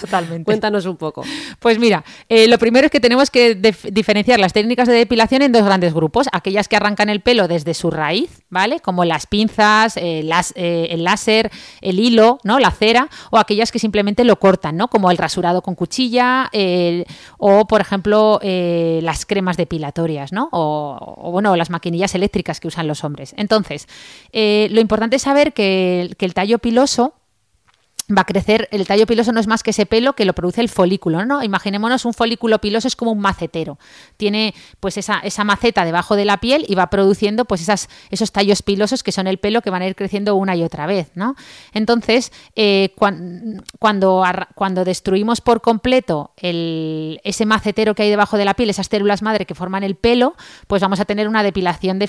Totalmente. Cuéntanos un poco. Pues mira, eh, lo primero es que tenemos que diferenciar las técnicas de depilación en dos grandes grupos. Aquellas que arrancan el pelo desde su raíz, ¿vale? Como las pinzas, eh, las, el láser, el hilo, ¿no? La cera, o aquellas que simplemente lo cortan, ¿no? Como el rasurado con cuchillo o, por ejemplo, eh, las cremas depilatorias, ¿no? O, bueno, las maquinillas eléctricas que usan los hombres. Entonces, eh, lo importante es saber que, que el tallo piloso va a crecer, el tallo piloso no es más que ese pelo que lo produce el folículo, ¿no? Imaginémonos un folículo piloso es como un macetero. Tiene pues esa, esa maceta debajo de la piel y va produciendo pues esas, esos tallos pilosos que son el pelo que van a ir creciendo una y otra vez, ¿no? Entonces, eh, cuando, cuando destruimos por completo el, ese macetero que hay debajo de la piel, esas células madre que forman el pelo, pues vamos a tener una depilación de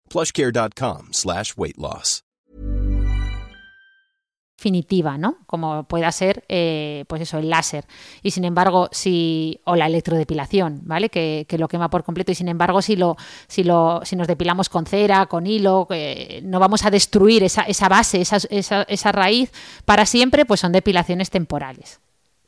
plushcare.com slash weight loss. Definitiva, ¿no? Como pueda ser, eh, pues eso, el láser. Y sin embargo, si. o la electrodepilación, ¿vale? Que, que, lo quema por completo. Y sin embargo, si lo, si lo, si nos depilamos con cera, con hilo, eh, no vamos a destruir esa, esa base, esa, esa, esa raíz para siempre, pues son depilaciones temporales.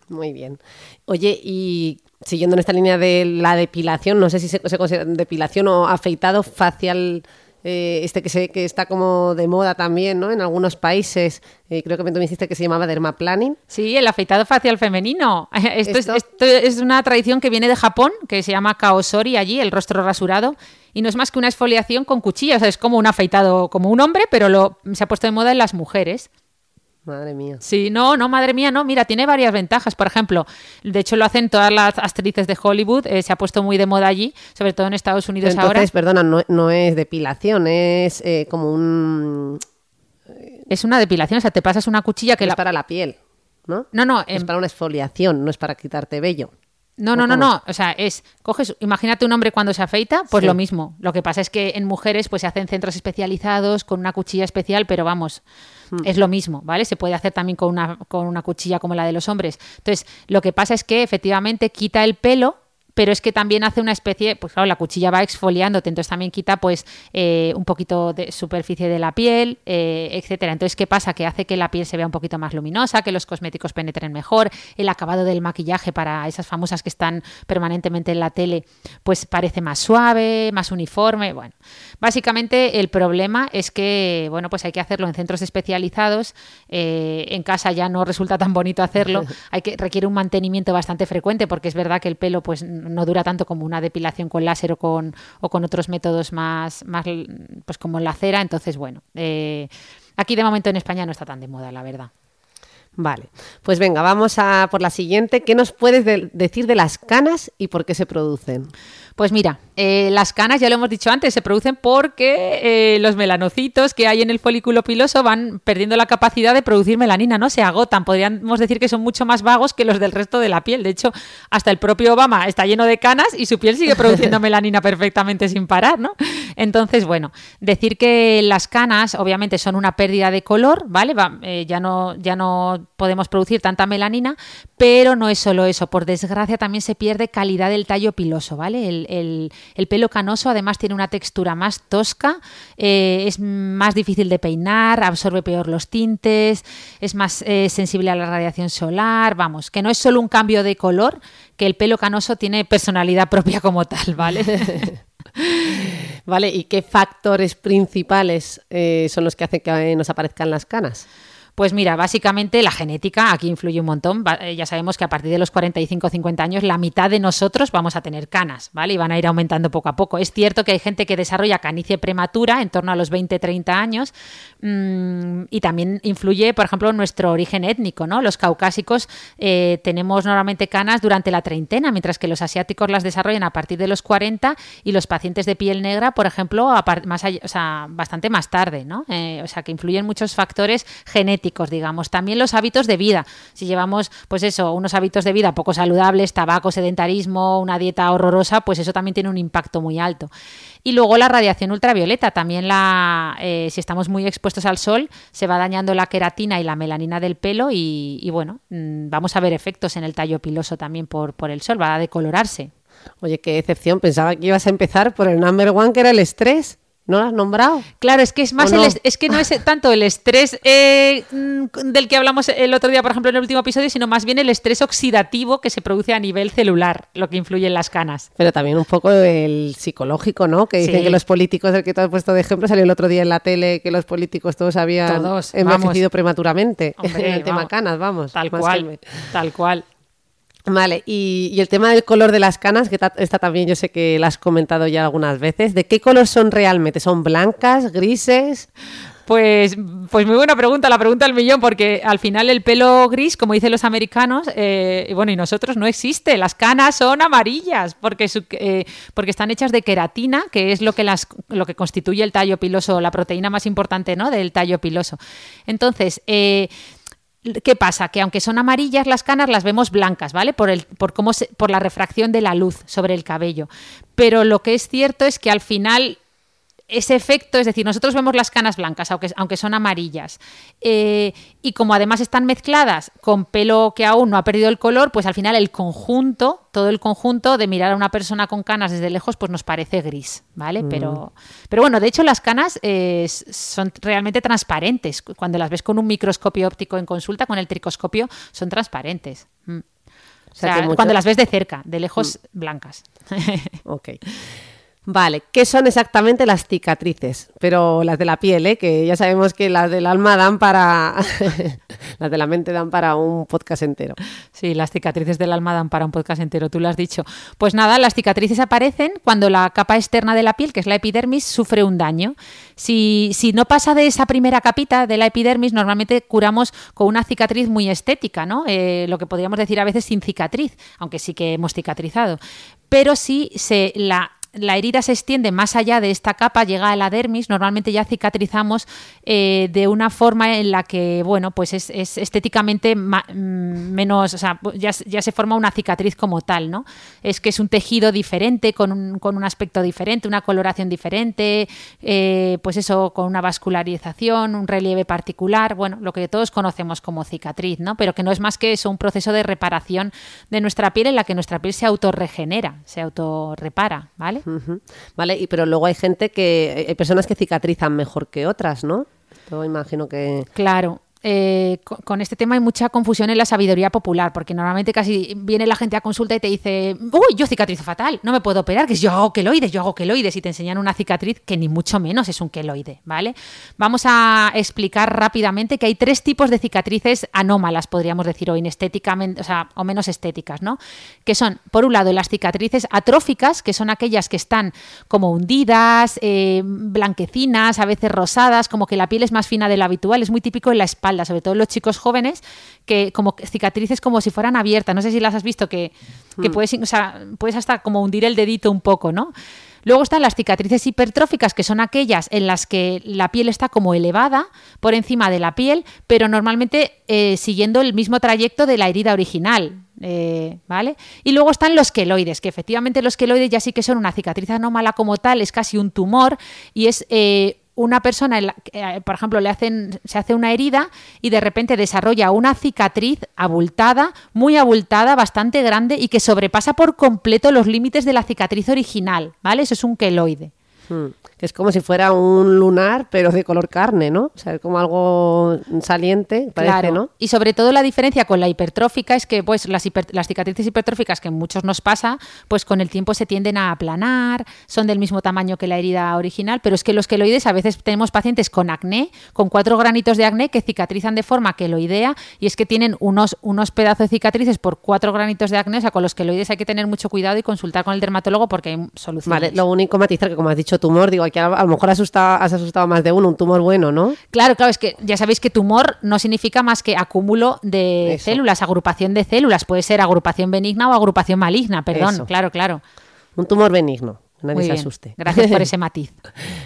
Muy bien. Oye, y siguiendo en esta línea de la depilación, no sé si se, se considera depilación o afeitado facial eh, este que, se, que está como de moda también, ¿no? En algunos países, eh, creo que me dijiste que se llamaba dermaplaning. Sí, el afeitado facial femenino. Esto, [LAUGHS] ¿Esto? Es, esto, Es, una tradición que viene de Japón, que se llama kaosori allí, el rostro rasurado, y no es más que una exfoliación con cuchillas, o sea, es como un afeitado como un hombre, pero lo, se ha puesto de moda en las mujeres. Madre mía. Sí, no, no, madre mía, no. Mira, tiene varias ventajas. Por ejemplo, de hecho lo hacen todas las actrices de Hollywood. Eh, se ha puesto muy de moda allí, sobre todo en Estados Unidos Entonces, ahora. perdona, no, no es depilación, es eh, como un... Es una depilación, o sea, te pasas una cuchilla que es la... para la piel, ¿no? No, no. Es para una exfoliación, no es para quitarte vello. No, no, no, no. O sea, es, coges, imagínate un hombre cuando se afeita, pues Sí. lo mismo. Lo que pasa es que en mujeres pues se hacen centros especializados con una cuchilla especial, pero vamos, es lo mismo, ¿vale? Se puede hacer también con una, con una cuchilla como la de los hombres. Entonces, lo que pasa es que efectivamente quita el pelo, pero es que también hace una especie, pues claro, la cuchilla va exfoliándote, entonces también quita pues eh, un poquito de superficie de la piel, eh, etcétera. Entonces, ¿qué pasa? Que hace que la piel se vea un poquito más luminosa, que los cosméticos penetren mejor, el acabado del maquillaje para esas famosas que están permanentemente en la tele, pues parece más suave, más uniforme. Bueno, básicamente el problema es que, bueno, pues hay que hacerlo en centros especializados, eh, en casa ya no resulta tan bonito hacerlo, [LAUGHS] hay que requiere un mantenimiento bastante frecuente porque es verdad que el pelo pues no dura tanto como una depilación con láser o con, o con otros métodos más, más, pues como la cera. Entonces, bueno, eh, aquí de momento en España no está tan de moda, la verdad. Vale, pues venga, vamos a por la siguiente. ¿Qué nos puedes de decir de las canas y por qué se producen? Pues mira, eh, las canas, ya lo hemos dicho antes, se producen porque eh, los melanocitos que hay en el folículo piloso van perdiendo la capacidad de producir melanina, ¿no? Se agotan. Podríamos decir que son mucho más vagos que los del resto de la piel. De hecho, hasta el propio Obama está lleno de canas y su piel sigue produciendo [LAUGHS] melanina perfectamente sin parar, ¿no? Entonces, bueno, decir que las canas obviamente son una pérdida de color, ¿vale? Va, eh, ya, no, ya no podemos producir tanta melanina, pero no es solo eso. Por desgracia también se pierde calidad del tallo piloso, ¿vale? El, el, el, pelo canoso además tiene una textura más tosca, eh, es más difícil de peinar, absorbe peor los tintes, es más eh, sensible a la radiación solar, vamos, que no es solo un cambio de color, que el pelo canoso tiene personalidad [LAUGHS] propia como tal, ¿vale? [LAUGHS] vale, ¿y qué factores principales eh, son los que hacen que nos aparezcan las canas? Pues mira, básicamente la genética aquí influye un montón. Ya sabemos que a partir de los 45 o 50 años la mitad de nosotros vamos a tener canas, ¿vale? Y van a ir aumentando poco a poco. Es cierto que hay gente que desarrolla canicie prematura en torno a los 20-30 años mmm, y también influye, por ejemplo, nuestro origen étnico, ¿no? Los caucásicos eh, tenemos normalmente canas durante la treintena, mientras que los asiáticos las desarrollan a partir de los 40 y los pacientes de piel negra, por ejemplo, bastante más tarde, ¿no? Eh, o sea, que influyen muchos factores genéticos digamos. También los hábitos de vida. Si llevamos, pues eso, unos hábitos de vida poco saludables, tabaco, sedentarismo, una dieta horrorosa, pues eso también tiene un impacto muy alto. Y luego la radiación ultravioleta, también la, eh, si estamos muy expuestos al sol, se va dañando la queratina y la melanina del pelo y, y bueno, mm, vamos a ver efectos en el tallo piloso también por, por el sol, va a decolorarse. Oye, qué decepción. Pensaba que ibas a empezar por el number one, que era el estrés. ¿No lo has nombrado? Claro, es que es más ¿O no? el es que no es tanto el estrés eh, mm, del que hablamos el otro día, por ejemplo, en el último episodio, sino más bien el estrés oxidativo que se produce a nivel celular, lo que influye en las canas. Pero también un poco el psicológico, ¿no? Que dicen Sí. que los políticos, el que tú has puesto de ejemplo, salió el otro día en la tele que los políticos todos habían Todos, envejecido vamos. prematuramente. Hombre, [LAUGHS] en el tema canas, vamos. Tal cual, que- tal cual. Vale, y, el tema del color de las canas, que ta- esta también yo sé que la has comentado ya algunas veces. ¿De qué color son realmente? ¿Son blancas, grises? Pues, pues muy buena pregunta, la pregunta del millón, porque al final el pelo gris, como dicen los americanos, eh, bueno, y nosotros no existe. Las canas son amarillas, porque, eh, porque están hechas de queratina, que es lo que, las, lo que constituye el tallo piloso, la proteína más importante ¿no? del tallo piloso. Entonces, eh, ¿Qué pasa? Que aunque son amarillas las canas, las vemos blancas, ¿vale? Por, el, por, cómo por la refracción de la luz sobre el cabello. Pero lo que es cierto es que al final ese efecto, es decir, nosotros vemos las canas blancas, aunque, aunque son amarillas, eh, y como además están mezcladas con pelo que aún no ha perdido el color, pues al final el conjunto, todo el conjunto de mirar a una persona con canas desde lejos, pues nos parece gris, ¿vale? Pero, pero bueno, de hecho las canas eh, son realmente transparentes. Cuando las ves con un microscopio óptico en consulta, con el tricoscopio, son transparentes. Mm. O sea, sea, que mucho- cuando las ves de cerca, de lejos, blancas. [LAUGHS] Ok. Vale, ¿qué son exactamente las cicatrices? Pero las de la piel, ¿eh? que ya sabemos que las del alma dan para... [LAUGHS] las de la mente dan para un podcast entero. Sí, las cicatrices del alma dan para un podcast entero, tú lo has dicho. Pues nada, las cicatrices aparecen cuando la capa externa de la piel, que es la epidermis, sufre un daño. Si, si no pasa de esa primera capita de la epidermis, normalmente curamos con una cicatriz muy estética, ¿no? Eh, lo que podríamos decir a veces sin cicatriz, aunque sí que hemos cicatrizado. Pero si se la la herida se extiende más allá de esta capa, llega a la dermis, normalmente ya cicatrizamos eh, de una forma en la que, bueno, pues es, es estéticamente mm, menos, o sea, ya, se forma una cicatriz como tal, ¿no? Es que es un tejido diferente, con un, con un aspecto diferente, una coloración diferente, eh, pues eso, con una vascularización, un relieve particular, bueno, lo que todos conocemos como cicatriz, ¿no? Pero que no es más que eso, un proceso de reparación de nuestra piel en la que nuestra piel se autorregenera, se autorrepara, ¿vale? Vale, y pero luego hay gente que... Hay personas que cicatrizan mejor que otras, ¿no? Yo imagino que... Claro. Eh, co- con este tema hay mucha confusión en la sabiduría popular, porque normalmente casi viene la gente a consulta y te dice, uy, yo cicatrizo fatal, no me puedo operar, que yo hago queloides, yo hago queloides, y te enseñan una cicatriz que ni mucho menos es un queloide, ¿vale? Vamos a explicar rápidamente que hay tres tipos de cicatrices anómalas, podríamos decir, o inestéticamente, o o menos estéticas, ¿no? Que son, por un lado, las cicatrices atróficas, que son aquellas que están como hundidas, eh, blanquecinas, a veces rosadas, como que la piel es más fina de lo habitual, es muy típico en la espalda, sobre todo los chicos jóvenes, que como cicatrices como si fueran abiertas, no sé si las has visto, que, que puedes, o sea, puedes hasta como hundir el dedito un poco, ¿no? Luego están las cicatrices hipertróficas, que son aquellas en las que la piel está como elevada por encima de la piel, pero normalmente eh, siguiendo el mismo trayecto de la herida original. eh, ¿Vale? Y luego están los queloides, que efectivamente los queloides ya sí que son una cicatriz anómala como tal, es casi un tumor y es eh, una persona, eh, por ejemplo, le hacen, se hace una herida y de repente desarrolla una cicatriz abultada, muy abultada, bastante grande y que sobrepasa por completo los límites de la cicatriz original, ¿vale? Eso es un queloide. Hmm. Que es como si fuera un lunar, pero de color carne, ¿no? O sea, es como algo saliente, parece, Claro. ¿no? Y sobre todo la diferencia con la hipertrófica es que pues las, hiper- las cicatrices hipertróficas que a muchos nos pasa, pues con el tiempo se tienden a aplanar, son del mismo tamaño que la herida original, pero es que los queloides a veces tenemos pacientes con acné, con cuatro granitos de acné que cicatrizan de forma queloidea y es que tienen unos, unos pedazos de cicatrices por cuatro granitos de acné, o sea, con los queloides hay que tener mucho cuidado y consultar con el dermatólogo porque hay soluciones. Vale, lo único matizar que como has dicho tumor, digo, aquí a, a lo mejor has asustado más de uno, un tumor bueno, ¿no? Claro, claro, es que ya sabéis que tumor no significa más que acúmulo de Eso. células, agrupación de células. Puede ser agrupación benigna o agrupación maligna, perdón. Eso. Claro, claro. Un tumor benigno. nadie Muy se bien. asuste. Gracias por [LAUGHS] ese matiz.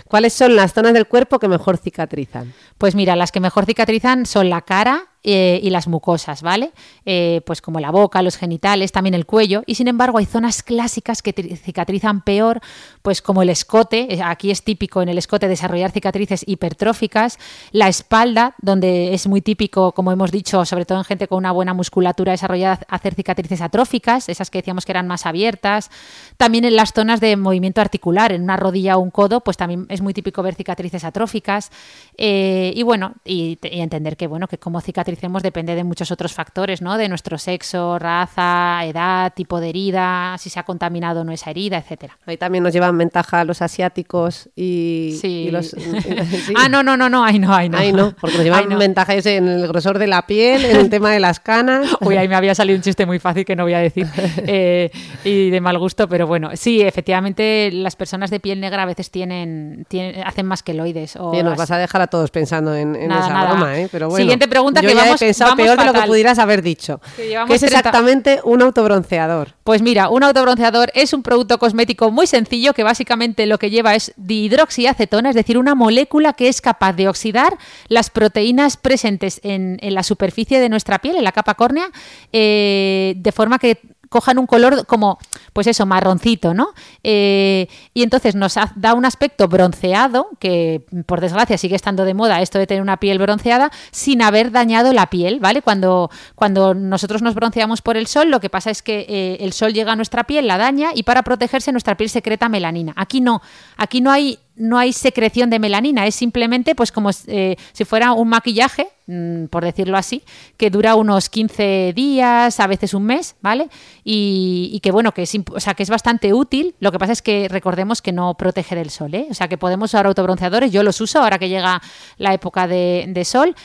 ¿Cuáles son las zonas del cuerpo que mejor cicatrizan? Pues mira, las que mejor cicatrizan son la cara eh, y las mucosas, ¿vale? Eh, pues como la boca, los genitales, también el cuello. Y sin embargo hay zonas clásicas que tri- cicatrizan peor, pues como el escote. eh, Aquí es típico en el escote desarrollar cicatrices hipertróficas. La espalda, donde es muy típico, como hemos dicho, sobre todo en gente con una buena musculatura desarrollada, hacer cicatrices atróficas, esas que decíamos que eran más abiertas. También en las zonas de movimiento articular, en una rodilla o un codo, pues también es muy típico ver cicatrices atróficas. Y bueno, y, entender que bueno, que cómo depende de muchos otros factores, ¿no? De nuestro sexo, raza, edad, tipo de herida, si se ha contaminado o no esa herida, etcétera. Ahí también nos llevan ventaja los asiáticos y, Sí. y los... [LAUGHS] sí. Ah, no, no, no, no, ahí no, ahí no. Ahí no, porque nos llevan no. ventaja yo sé, en el grosor de la piel, en el tema de las canas. [LAUGHS] Uy, ahí me había salido un chiste muy fácil que no voy a decir [LAUGHS] eh, y de mal gusto, pero bueno, sí, efectivamente las personas de piel negra a veces tienen, tienen hacen más queloides. O Oye, nos as- vas a dejar a todos pensando en, en Nada, esa nada. broma, ¿eh? Pero bueno, Siguiente pregunta que ya vamos- he pensado peor de lo que pudieras haber dicho. Que llevamos ¿Qué es 30 exactamente un autobronceador? Pues mira, un autobronceador es un producto cosmético muy sencillo que básicamente lo que lleva es dihidroxiacetona, es decir, una molécula que es capaz de oxidar las proteínas presentes en, en la superficie de nuestra piel, en la capa córnea, eh, de forma que cojan un color como, pues eso, marroncito, ¿no? Eh, y entonces nos ha- da un aspecto bronceado, que por desgracia sigue estando de moda esto de tener una piel bronceada, sin haber dañado la piel, ¿vale? Cuando, cuando nosotros nos bronceamos por el sol, lo que pasa es que eh, el sol llega a nuestra piel, la daña, y para protegerse nuestra piel secreta melanina. Aquí no, aquí no hay no hay secreción de melanina, es simplemente pues como eh, si fuera un maquillaje, mm, por decirlo así, que dura unos 15 días, a veces un mes, ¿vale? Y, y que bueno, que es, o sea, que es bastante útil, lo que pasa es que recordemos que no protege del sol, ¿eh? O sea, que podemos usar autobronceadores, yo los uso ahora que llega la época de sol,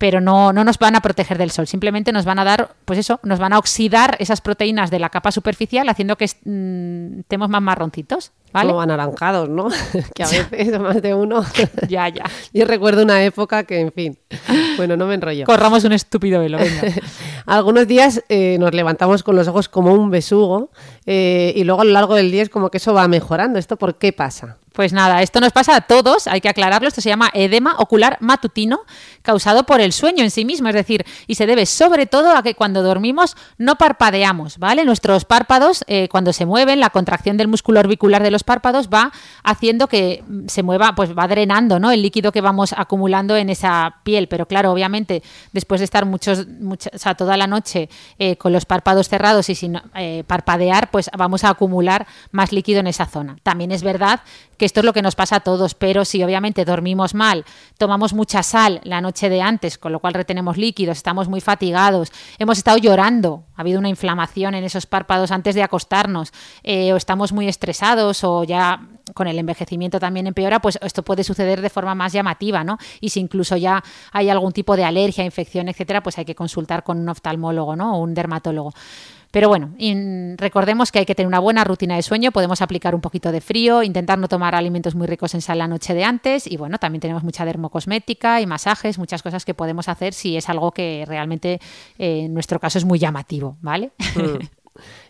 pero no, no nos van a proteger del sol, simplemente nos van a dar, pues eso, nos van a oxidar esas proteínas de la capa superficial, haciendo que mm, estemos más marroncitos, ¿vale? Como anaranjados, ¿no? [LAUGHS] que a veces más de uno. [LAUGHS] Ya, ya. Yo recuerdo una época que, en fin, bueno, no me enrollo. Corramos un estúpido velo, venga. [LAUGHS] Algunos días eh, nos levantamos con los ojos como un besugo eh, y luego a lo largo del día es como que eso va mejorando. ¿Esto por qué pasa? Pues nada, esto nos pasa a todos, hay que aclararlo, esto se llama edema ocular matutino causado por el sueño en sí mismo, es decir, y se debe sobre todo a que cuando dormimos no parpadeamos, ¿vale? Nuestros párpados, eh, cuando se mueven, la contracción del músculo orbicular de los párpados va haciendo que se mueva, pues va drenando, ¿no? El líquido que vamos acumulando en esa piel, pero claro, obviamente, después de estar muchos, o sea, toda la noche eh, con los párpados cerrados y sin eh, parpadear, pues vamos a acumular más líquido en esa zona. También es verdad que esto es lo que nos pasa a todos, pero si obviamente dormimos mal, tomamos mucha sal la noche de antes, con lo cual retenemos líquidos, estamos muy fatigados, hemos estado llorando, ha habido una inflamación en esos párpados antes de acostarnos, eh, o estamos muy estresados o ya con el envejecimiento también empeora, pues esto puede suceder de forma más llamativa, ¿no? Y si incluso ya hay algún tipo de alergia, infección, etcétera, pues hay que consultar con un oftalmólogo, ¿no? O un dermatólogo. Pero bueno, in- recordemos que hay que tener una buena rutina de sueño, podemos aplicar un poquito de frío, intentar no tomar alimentos muy ricos en sal la noche de antes y bueno, también tenemos mucha dermocosmética y masajes, muchas cosas que podemos hacer si es algo que realmente eh, en nuestro caso es muy llamativo, ¿vale? [LAUGHS]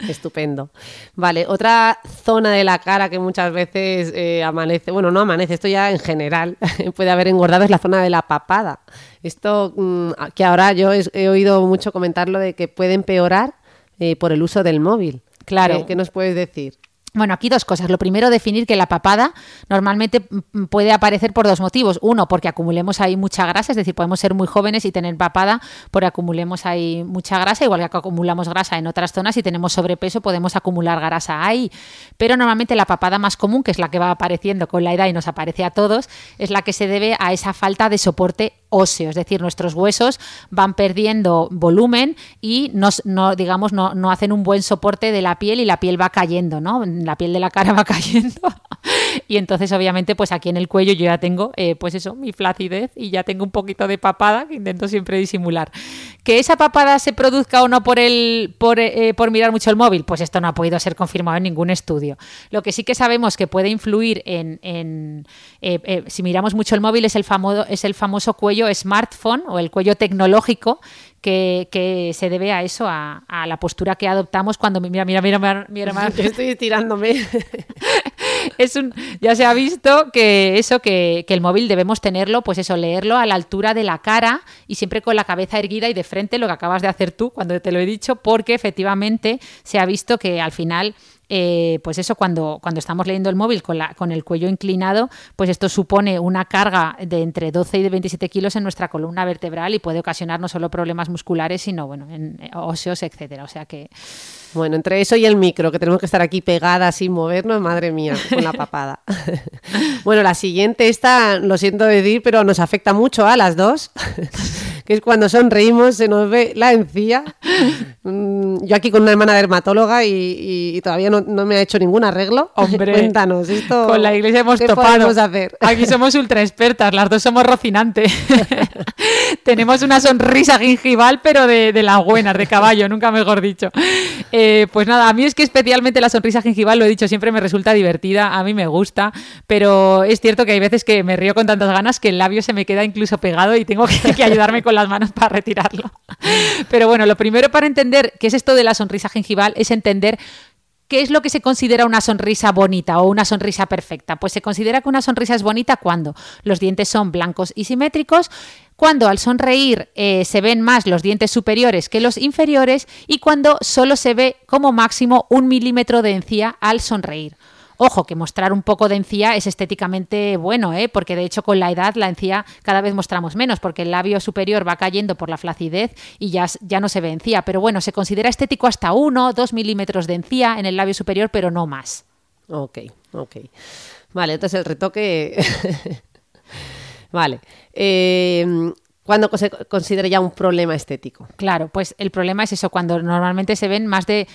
Estupendo. Vale, otra zona de la cara que muchas veces eh, amanece, bueno, no amanece, esto ya en general [LAUGHS] puede haber engordado es la zona de la papada. Esto mm, que ahora yo he, he oído mucho comentarlo de que puede empeorar eh, por el uso del móvil. Claro. ¿Qué, qué nos puedes decir? Bueno, aquí dos cosas. Lo primero, definir que la papada normalmente mm, puede aparecer por dos motivos. Uno, porque acumulemos ahí mucha grasa, es decir, podemos ser muy jóvenes y tener papada porque acumulemos ahí mucha grasa, igual que acumulamos grasa en otras zonas y tenemos sobrepeso, podemos acumular grasa ahí. Pero normalmente la papada más común, que es la que va apareciendo con la edad y nos aparece a todos, es la que se debe a esa falta de soporte óseo, es decir, nuestros huesos van perdiendo volumen y nos, no, digamos, no, no hacen un buen soporte de la piel y la piel va cayendo, ¿no? La piel de la cara [LAUGHS] va cayendo y entonces obviamente pues aquí en el cuello yo ya tengo eh, pues eso, mi flacidez y ya tengo un poquito de papada que intento siempre disimular. Que esa papada se produzca o no por, el, por, eh, mirar mucho el móvil, pues esto no ha podido ser confirmado en ningún estudio. Lo que sí que sabemos que puede influir en, eh, si miramos mucho el móvil es el famoso, es el famoso cuello smartphone o el cuello tecnológico que, que se debe a eso, a, a, la postura que adoptamos cuando mira, mira, mira, mira, mira, mira Yo estoy estirándome. [LAUGHS] es un, ya se ha visto que eso, que, que, el móvil debemos tenerlo, pues eso, leerlo a la altura de la cara y siempre con la cabeza erguida y de frente, lo que acabas de hacer tú cuando te lo he dicho, porque efectivamente se ha visto que al final eh, pues eso, cuando, cuando estamos leyendo el móvil con, la, con el cuello inclinado, pues esto supone una carga de entre 12 y 27 kilos en nuestra columna vertebral y puede ocasionar no solo problemas musculares, sino bueno, en, óseos, etcétera. O sea que. Bueno, entre eso y el micro, que tenemos que estar aquí pegadas sin movernos, madre mía, con la papada. [LAUGHS] bueno, la siguiente, esta, lo siento decir, pero nos afecta mucho a las dos que es cuando sonreímos se nos ve la encía. [LAUGHS] Mm, yo aquí con una hermana dermatóloga y, todavía no, me ha hecho ningún arreglo. [LAUGHS] Hombre, cuéntanos esto. Con la iglesia hemos topado. hacer? Aquí [LAUGHS] somos ultra expertas, las dos somos Rocinante. Tenemos una sonrisa gingival, pero de, de las buenas, de caballo, nunca mejor dicho. Eh, pues nada, a mí es que especialmente la sonrisa gingival, lo he dicho siempre, me resulta divertida, a mí me gusta, pero es cierto que hay veces que me río con tantas ganas que el labio se me queda incluso pegado y tengo que, que ayudarme con la las manos para retirarlo. Pero bueno, lo primero para entender qué es esto de la sonrisa gengival es entender ¿Qué es lo que se considera una sonrisa bonita o una sonrisa perfecta? Pues se considera que una sonrisa es bonita cuando los dientes son blancos y simétricos, cuando al sonreír eh, se ven más los dientes superiores que los inferiores y cuando solo se ve como máximo un milímetro de encía al sonreír. Ojo, que mostrar un poco de encía es estéticamente bueno, ¿eh? porque de hecho con la edad la encía cada vez mostramos menos, porque el labio superior va cayendo por la flacidez y ya, ya no se ve encía. Pero bueno, se considera estético hasta 1, 2 milímetros de encía en el labio superior, pero no más. Ok, ok. Vale, entonces el retoque... [LAUGHS] vale. Eh, ¿Cuándo se considera ya un problema estético? Claro, pues el problema es eso, cuando normalmente se ven más de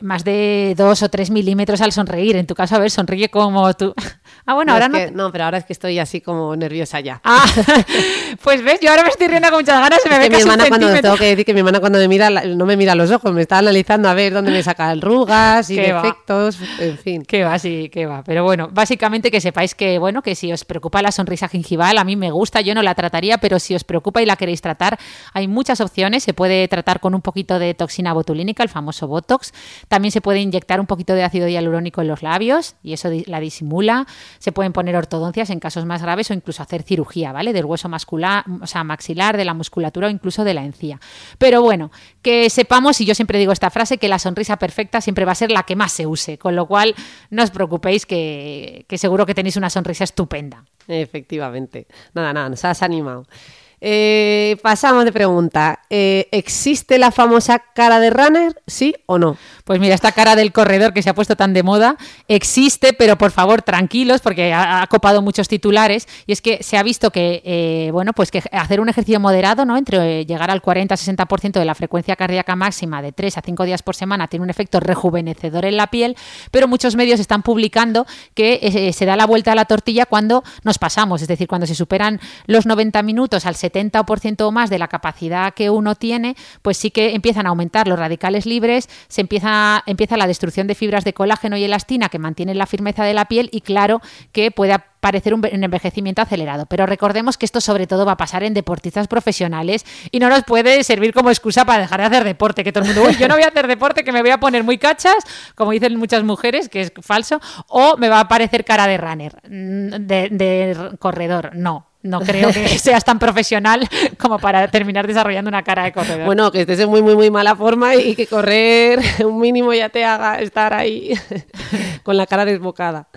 más de dos o tres milímetros al sonreír. En tu caso, a ver, sonríe como tú. [LAUGHS] Ah, bueno, ahora no. no, pero ahora es que estoy así como nerviosa ya. Ah, [LAUGHS] pues ves, yo ahora me estoy riendo con muchas ganas. Se me ve que mi hermana cuando tengo que decir que mi hermana cuando me mira no me mira los ojos, me está analizando a ver dónde me saca arrugas y [LAUGHS] defectos, en fin. Que va, sí, que va. Pero bueno, básicamente que sepáis que bueno, que si os preocupa la sonrisa gingival, a mí me gusta, yo no la trataría, pero si os preocupa y la queréis tratar, hay muchas opciones. Se puede tratar con un poquito de toxina botulínica, el famoso Botox. También se puede inyectar un poquito de ácido hialurónico en los labios y eso la disimula. Se pueden poner ortodoncias en casos más graves o incluso hacer cirugía, ¿vale? Del hueso o sea, maxilar, de la musculatura o incluso de la encía. Pero bueno, que sepamos, y yo siempre digo esta frase, que la sonrisa perfecta siempre va a ser la que más se use, con lo cual no os preocupéis que, que seguro que tenéis una sonrisa estupenda. Efectivamente. Nada, nada, nos has animado. Eh, pasamos de pregunta. Eh, ¿Existe la famosa cara de runner? ¿Sí o no? Pues mira, esta cara del corredor que se ha puesto tan de moda existe, pero por favor tranquilos porque ha, copado muchos titulares y es que se ha visto que eh, bueno pues que hacer un ejercicio moderado, ¿no? Entre llegar al 40-60% de la frecuencia cardíaca máxima de 3 a 5 días por semana tiene un efecto rejuvenecedor en la piel, pero muchos medios están publicando que se da la vuelta a la tortilla cuando nos pasamos, es decir, cuando se superan los 90 minutos al 70 70% o más de la capacidad que uno tiene, pues sí que empiezan a aumentar los radicales libres, se empieza, empieza la destrucción de fibras de colágeno y elastina que mantienen la firmeza de la piel y claro que puede parecer un envejecimiento acelerado. Pero recordemos que esto sobre todo va a pasar en deportistas profesionales y no nos puede servir como excusa para dejar de hacer deporte, que todo el mundo, uy, yo no voy a hacer deporte, que me voy a poner muy cachas, como dicen muchas mujeres, que es falso, o me va a parecer cara de runner, mm, de corredor. No, no creo que [LAUGHS] seas tan profesional como para terminar desarrollando una cara de corredor. Bueno, que estés en muy, muy, muy mala forma y que correr [LAUGHS] un mínimo ya te haga estar ahí [LAUGHS] con la cara desbocada.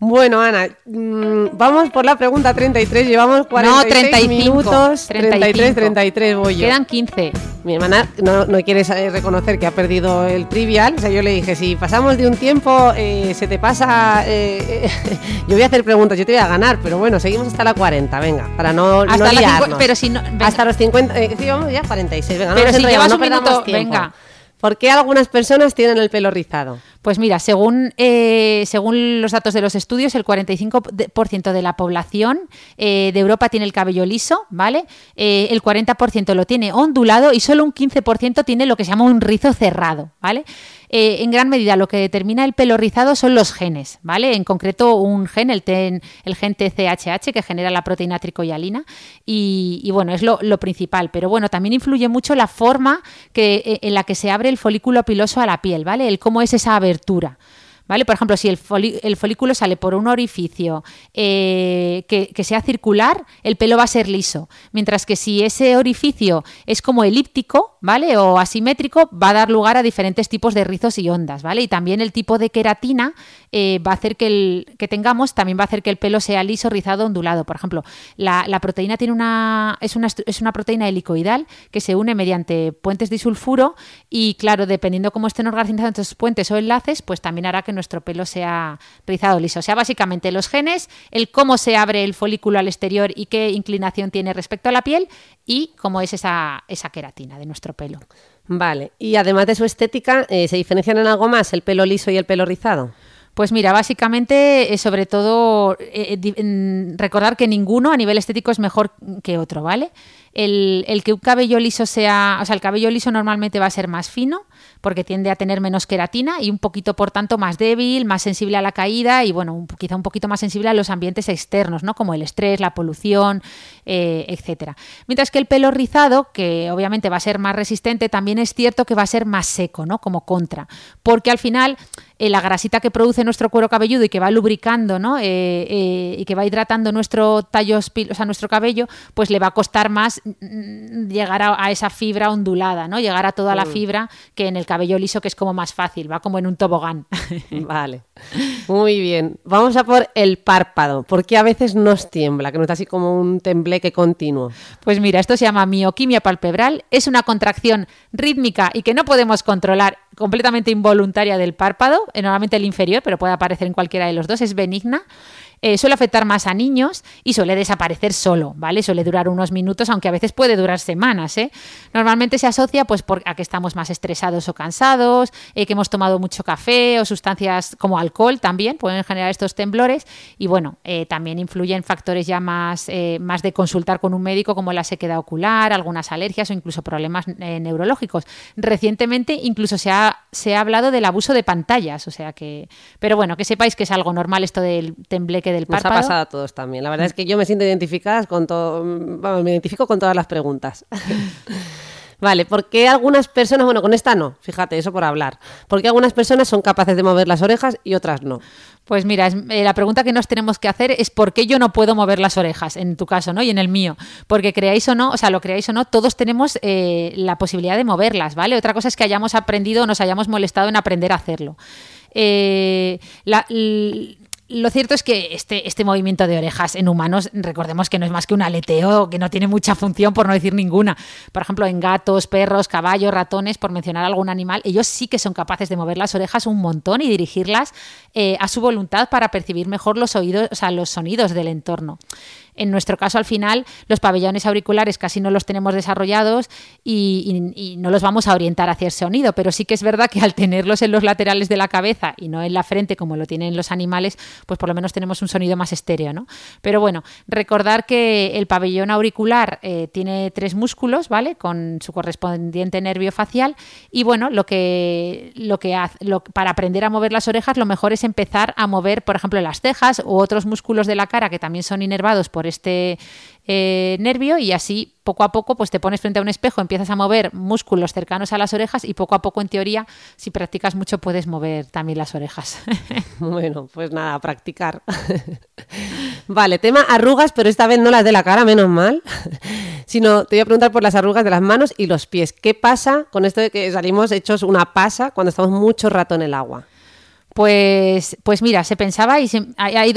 Bueno, Ana, mm, vamos por la pregunta 33. Llevamos 46 minutos. 33, 33 voy yo. Quedan 15. Mi hermana no, no, quiere reconocer que ha perdido el trivial. O sea, yo le dije, si pasamos de un tiempo, eh, se te pasa... Eh, [LAUGHS] yo voy a hacer preguntas, yo te voy a ganar, pero bueno, seguimos hasta la 40, venga, para no, hasta liarnos. pero si no, Hasta los 50, eh, sí, vamos ya 46, venga. Pero si llevas un minuto, venga. ¿Por qué algunas personas tienen el pelo rizado? Pues mira, según, eh, según los datos de los estudios, el 45% de la población eh, de Europa tiene el cabello liso, ¿vale? Eh, el 40% lo tiene ondulado y solo un 15% tiene lo que se llama un rizo cerrado, ¿vale? en gran medida lo que determina el pelo rizado son los genes, ¿vale? En concreto un gen, el, ten, el gen TCHH, que genera la proteína tricoyalina, y, bueno, es lo, lo, principal. Pero bueno, también influye mucho la forma que, en la que se abre el folículo piloso a la piel, ¿vale? El cómo es esa abertura apertura. ¿Vale? Por ejemplo, si el, folículo sale por un orificio eh, que, sea circular, el pelo va a ser liso. Mientras que si ese orificio es como elíptico, ¿vale? O asimétrico, va a dar lugar a diferentes tipos de rizos y ondas, ¿vale? Y también el tipo de queratina eh, va a hacer que el que tengamos, también va a hacer que el pelo sea liso, rizado, ondulado. Por ejemplo, la, proteína tiene una es, una es una proteína helicoidal que se une mediante puentes disulfuro y claro, dependiendo cómo estén organizados estos puentes o enlaces, pues también hará que nuestro pelo sea rizado liso. O sea, básicamente los genes, el cómo se abre el folículo al exterior y qué inclinación tiene respecto a la piel y cómo es esa, esa queratina de nuestro pelo. Vale, y además de su estética, eh, ¿se diferencian en algo más el pelo liso y el pelo rizado? Pues mira, básicamente, eh, sobre todo, eh, recordar que ninguno a nivel estético es mejor que otro, ¿vale? El, el, que un cabello liso sea, o sea, el cabello liso normalmente va a ser más fino, porque tiende a tener menos queratina y un poquito, por tanto, más débil, más sensible a la caída y, bueno, quizá un poquito más sensible a los ambientes externos, ¿no? Como el estrés, la polución, eh, etcétera. Mientras que el pelo rizado, que obviamente va a ser más resistente, también es cierto que va a ser más seco, ¿no? Como contra. Porque al final eh, la grasita que produce nuestro cuero cabelludo y que va lubricando, ¿no? Eh, y que va hidratando nuestro tallo, o sea, nuestro cabello, pues le va a costar más mm, llegar a, esa fibra ondulada, ¿no? Llegar a toda la mm. fibra que en el cabello liso, que es como más fácil, va como en un tobogán. [LAUGHS] Vale. Muy bien.Amos a por el párpado. ¿Por qué a veces nos tiembla? Que no está así como un tembleque continuo. Pues mira, esto se llama mioquimia palpebral. Es una contracción rítmica y que no podemos controlar completamente involuntaria del párpado, eh, normalmente el inferior, pero puede aparecer en cualquiera de los dos, es benigna. Eh, suele afectar más a niños y suele desaparecer solo, ¿vale? Suele durar unos minutos, aunque a veces puede durar semanas, ¿eh? Normalmente se asocia pues a que estamos más estresados o cansados, eh, que hemos tomado mucho café o sustancias como alcohol también pueden generar estos temblores y bueno, también influyen factores ya más, más de consultar con un médico como la sequedad ocular, algunas alergias o incluso problemas neurológicos. Recientemente incluso se ha, se ha hablado del abuso de pantallas, o sea que, pero bueno, que sepáis que es algo normal esto del tembleque del párpado. Nos ha pasado a todos también. La verdad es que yo me siento identificada con todo, vamos, me identifico con todas las preguntas. [LAUGHS] Vale, ¿por qué algunas personas, bueno, con esta no, fíjate, eso por hablar, ¿por qué algunas personas son capaces de mover las orejas y otras no? Pues mira, eh, la pregunta que nos tenemos que hacer es por qué yo no puedo mover las orejas, en tu caso, ¿no? Y en el mío. Porque creáis o no, o sea, lo creáis o no, todos tenemos eh, la posibilidad de moverlas, ¿vale? Otra cosa es que hayamos aprendido o nos hayamos molestado en aprender a hacerlo. Eh, la, lo cierto es que este, este movimiento de orejas en humanos, recordemos que no es más que un aleteo, que no tiene mucha función, por no decir ninguna. Por ejemplo, en gatos, perros, caballos, ratones, por mencionar algún animal, ellos sí que son capaces de mover las orejas un montón y dirigirlas eh, a su voluntad para percibir mejor los oídos, o sea, los sonidos del entorno. En nuestro caso, al final, los pabellones auriculares casi no los tenemos desarrollados y, no los vamos a orientar hacia el sonido, pero sí que es verdad que al tenerlos en los laterales de la cabeza y no en la frente como lo tienen los animales, pues por lo menos tenemos un sonido más estéreo, ¿no? Pero bueno, recordar que el pabellón auricular eh, tiene tres músculos, ¿vale? Con su correspondiente nervio facial y bueno, lo que, lo que hace, para aprender a mover las orejas, lo mejor es empezar a mover, por ejemplo, las cejas u otros músculos de la cara que también son inervados por este eh, nervio y así poco a poco pues te pones frente a un espejo, empiezas a mover músculos cercanos a las orejas y poco a poco en teoría si practicas mucho puedes mover también las orejas. [LAUGHS] Bueno, pues nada, practicar. [LAUGHS] vale, tema arrugas, pero esta vez no las de la cara, menos mal, [LAUGHS] sino te voy a preguntar por las arrugas de las manos y los pies. ¿Qué pasa con esto de que salimos hechos una pasa cuando estamos mucho rato en el agua? Pues, pues mira, se pensaba y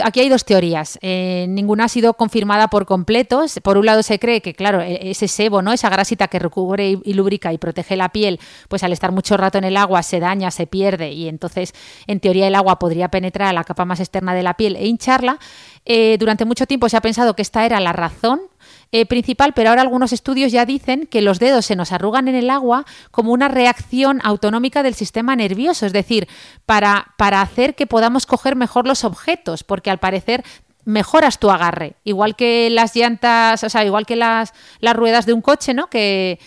aquí hay dos teorías. Eh, ninguna ha sido confirmada por completo. Por un lado se cree que, claro, e, ese sebo, ¿no? Esa grasita que recubre y, lubrica y protege la piel, pues al estar mucho rato en el agua se daña, se pierde y entonces, en teoría, el agua podría penetrar a la capa más externa de la piel e hincharla. Eh, durante mucho tiempo se ha pensado que esta era la razón eh, principal, pero ahora algunos estudios ya dicen que los dedos se nos arrugan en el agua como una reacción autonómica del sistema nervioso, es decir, para, para hacer que podamos coger mejor los objetos, porque al parecer mejoras tu agarre, igual que las llantas, o sea, igual que las, las ruedas de un coche, ¿no? Que,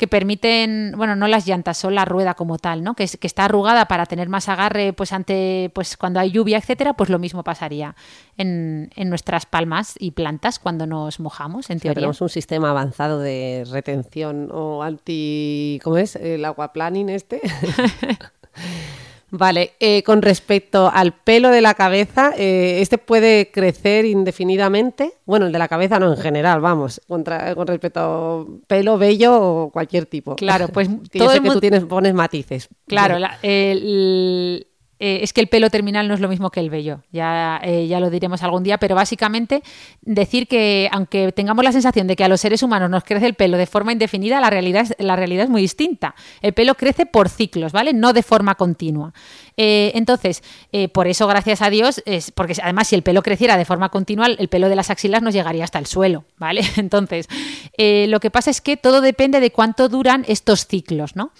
que permiten, bueno, no las llantas, son la rueda como tal, ¿no? Que, que está arrugada para tener más agarre, pues ante, pues cuando hay lluvia, etcétera, pues lo mismo pasaría en, en nuestras palmas y plantas cuando nos mojamos, en teoría. tenemos un sistema avanzado de retención o anti, ¿cómo es? El aquaplaning este. [LAUGHS] Vale, eh, con respecto al pelo de la cabeza, eh, ¿este puede crecer indefinidamente? Bueno, el de la cabeza no en general, vamos, contra- con respecto a pelo, vello o cualquier tipo. Claro, pues [LAUGHS] todo yo sé el que tú tienes, pones matices. Claro, la- el- eh, es que el pelo terminal no es lo mismo que el vello, ya, eh, ya lo diremos algún día, pero básicamente decir que aunque tengamos la sensación de que a los seres humanos nos crece el pelo de forma indefinida, la realidad es, la realidad es muy distinta. El pelo crece por ciclos, ¿vale? No de forma continua. Eh, entonces, por eso, gracias a Dios, es porque además si el pelo creciera de forma continua, el pelo de las axilas nos llegaría hasta el suelo, ¿vale? [LAUGHS] Entonces, lo que pasa es que todo depende de cuánto duran estos ciclos, ¿no?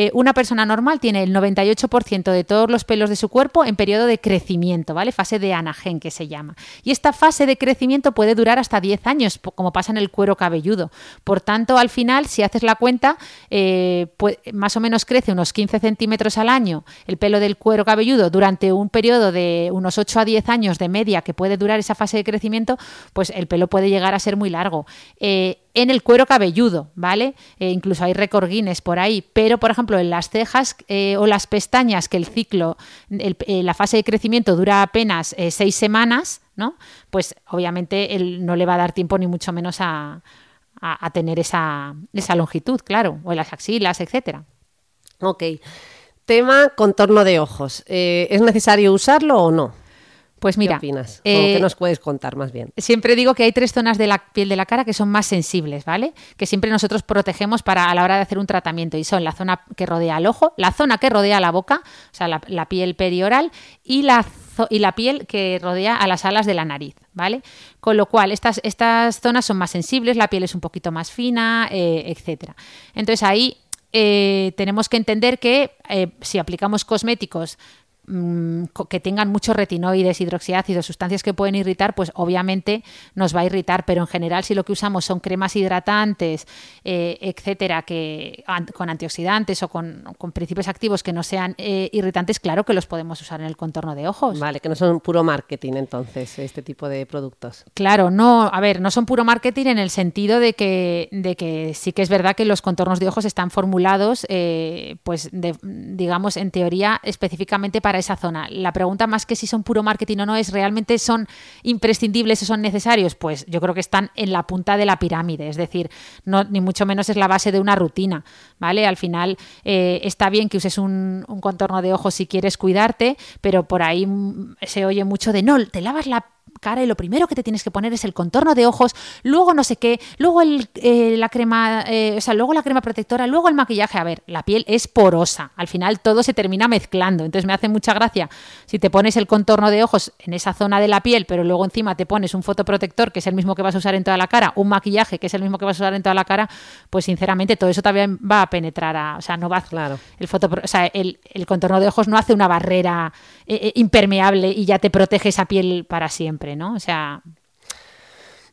Eh, una persona normal tiene el 98% de todos los pelos de su cuerpo en periodo de crecimiento, ¿vale? Fase de anagen que se llama. Y esta fase de crecimiento puede durar hasta 10 años, como pasa en el cuero cabelludo. Por tanto, al final, si haces la cuenta, eh, más o menos crece unos 15 centímetros al año el pelo del cuero cabelludo durante un periodo de unos 8 a 10 años de media que puede durar esa fase de crecimiento, pues el pelo puede llegar a ser muy largo. Eh, en el cuero cabelludo, ¿vale? Eh, incluso hay récord Guinness por ahí, pero por ejemplo en las cejas eh, o las pestañas, que el ciclo, eh, la fase de crecimiento dura apenas seis semanas, ¿no? Pues obviamente él no le va a dar tiempo ni mucho menos a, tener esa, esa longitud, claro, o en las axilas, etcétera. Ok. Tema contorno de ojos. ¿Es necesario usarlo o no? Pues mira, ¿Qué opinas? ¿O eh, qué nos puedes contar más bien? Siempre digo que hay tres zonas de la piel de la cara que son más sensibles, ¿vale? Que siempre nosotros protegemos para a la hora de hacer un tratamiento y son la zona que rodea al ojo, la zona que rodea la boca, o sea, la, la piel perioral y la, y la piel que rodea a las alas de la nariz, ¿vale? Con lo cual, estas, estas zonas son más sensibles, la piel es un poquito más fina, eh, etcétera. Entonces ahí eh, tenemos que entender que eh, si aplicamos cosméticos mm, que tengan muchos retinoides, hidroxiácidos, sustancias que pueden irritar, pues obviamente nos va a irritar, pero en general si lo que usamos son cremas hidratantes, eh, etcétera, que an- con antioxidantes o con, con principios activos que no sean eh, irritantes, claro que los podemos usar en el contorno de ojos. Vale, que no son puro marketing entonces, este tipo de productos. Claro, no, a ver, no son puro marketing en el sentido de que, de que sí que es verdad que los contornos de ojos están formulados, eh, pues, de- digamos, en teoría, específicamente para esa zona. La pregunta más que si son puro marketing o no es, ¿realmente son imprescindibles o son necesarios? Pues yo creo que están en la punta de la pirámide, es decir, no, ni mucho menos es la base de una rutina, ¿vale? Al final eh, está bien que uses un, un contorno de ojos si quieres cuidarte, pero por ahí mm, se oye mucho de, no, te lavas la cara y lo primero que te tienes que poner es el contorno de ojos, luego no sé qué, luego el, eh, la crema, eh, o sea, luego la crema protectora, luego el maquillaje. A ver, la piel es porosa, al final todo se termina mezclando, entonces me hace mucha gracia si te pones el contorno de ojos en esa zona de la piel, pero luego encima te pones un fotoprotector que es el mismo que vas a usar en toda la cara, un maquillaje que es el mismo que vas a usar en toda la cara, pues sinceramente todo eso también va a penetrar, a, o sea, no va Claro. el, fotopro- o sea, el, el contorno de ojos no hace una barrera eh, eh, impermeable y ya te protege esa piel para siempre, ¿no? O sea,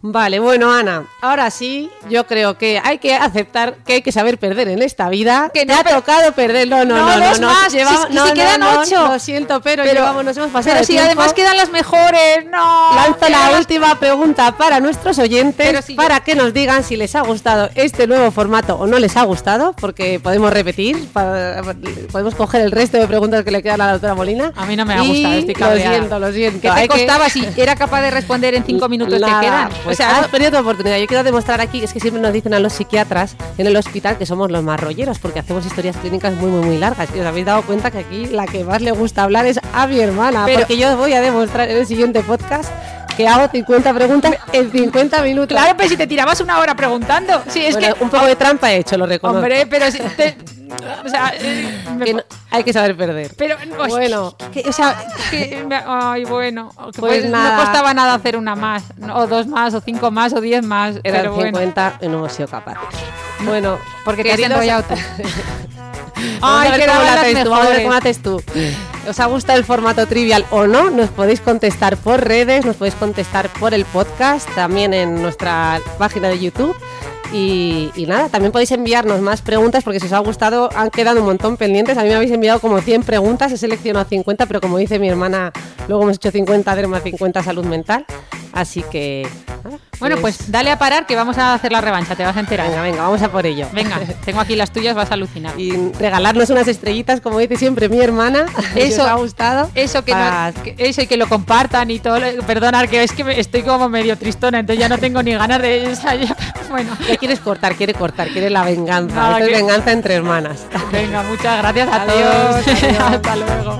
Vale, bueno, Ana, ahora sí, yo creo que hay que aceptar que hay que saber perder en esta vida. Que Te no, ha pero- tocado perder, no, no, No, no, no, no, más, llevamos- si- si quedan ocho. Lo siento, pero, Pero- llevamos, nos hemos pasado pero si tiempo. además quedan las mejores, no. Lanzo la las- última pregunta para nuestros oyentes yo- para que nos digan si les ha gustado este nuevo formato o no les ha gustado, porque podemos repetir, para- podemos coger el resto de preguntas que le quedan a la doctora Molina. A mí no me ha Y gustado, estoy Lo siento, lo siento. ¿Qué te Hay que- costaba si era capaz de responder en cinco minutos Nada, que quedan? Pues o sea, has perdido tu oportunidad. Yo quiero demostrar aquí, es que siempre nos dicen a los psiquiatras en el hospital que somos los más rolleros porque hacemos historias clínicas muy, muy, muy largas. Y os habéis dado cuenta que aquí la que más le gusta hablar es a mi hermana, Pero- porque yo os voy a demostrar en el siguiente podcast que hago 50 preguntas en 50 minutos. claro, pero si te tirabas una hora preguntando. Sí, es Bueno, que. un poco de trampa he hecho, lo reconozco. Hombre, pero si te- o sea, eh, me- Que no- hay que saber perder. Pero, Bueno. que, o sea, que, ay, bueno, que Pues pues nada. no costaba nada hacer una más, no, o dos más, o cinco más, o diez más, Eran pero bueno, 50 y no hemos sido capaces. Bueno, porque te has enrollado [LAUGHS] Ay, que cómo la las haces tú, vamos a ver cómo haces tú. ¿Os ha gustado el formato trivial o no? Nos podéis contestar por redes, nos podéis contestar por el podcast, también en nuestra página de YouTube. Y, y nada, también podéis enviarnos más preguntas porque si os ha gustado han quedado un montón pendientes. A mí me habéis enviado como 100 preguntas, he seleccionado 50, pero como dice mi hermana, luego hemos hecho 50 derma, 50 salud mental. Así que nada, Bueno, pues dale a parar que vamos a hacer la revancha, te vas a enterar. Venga, venga, vamos a por ello. Venga, [LAUGHS] tengo aquí las tuyas, vas a alucinar. Y regalarnos unas estrellitas, como dice siempre mi hermana. [LAUGHS] Eso os ha gustado. Eso que, no- que- eso y que lo compartan y todo. lo- Perdona, que es que me- estoy como medio tristona, entonces ya no tengo ni ganas de. ya- [LAUGHS] bueno, Ya quieres cortar, quiere cortar, quiere la venganza. No, Esto es que- venganza entre hermanas. venga, muchas gracias adiós. [LAUGHS] Hasta luego.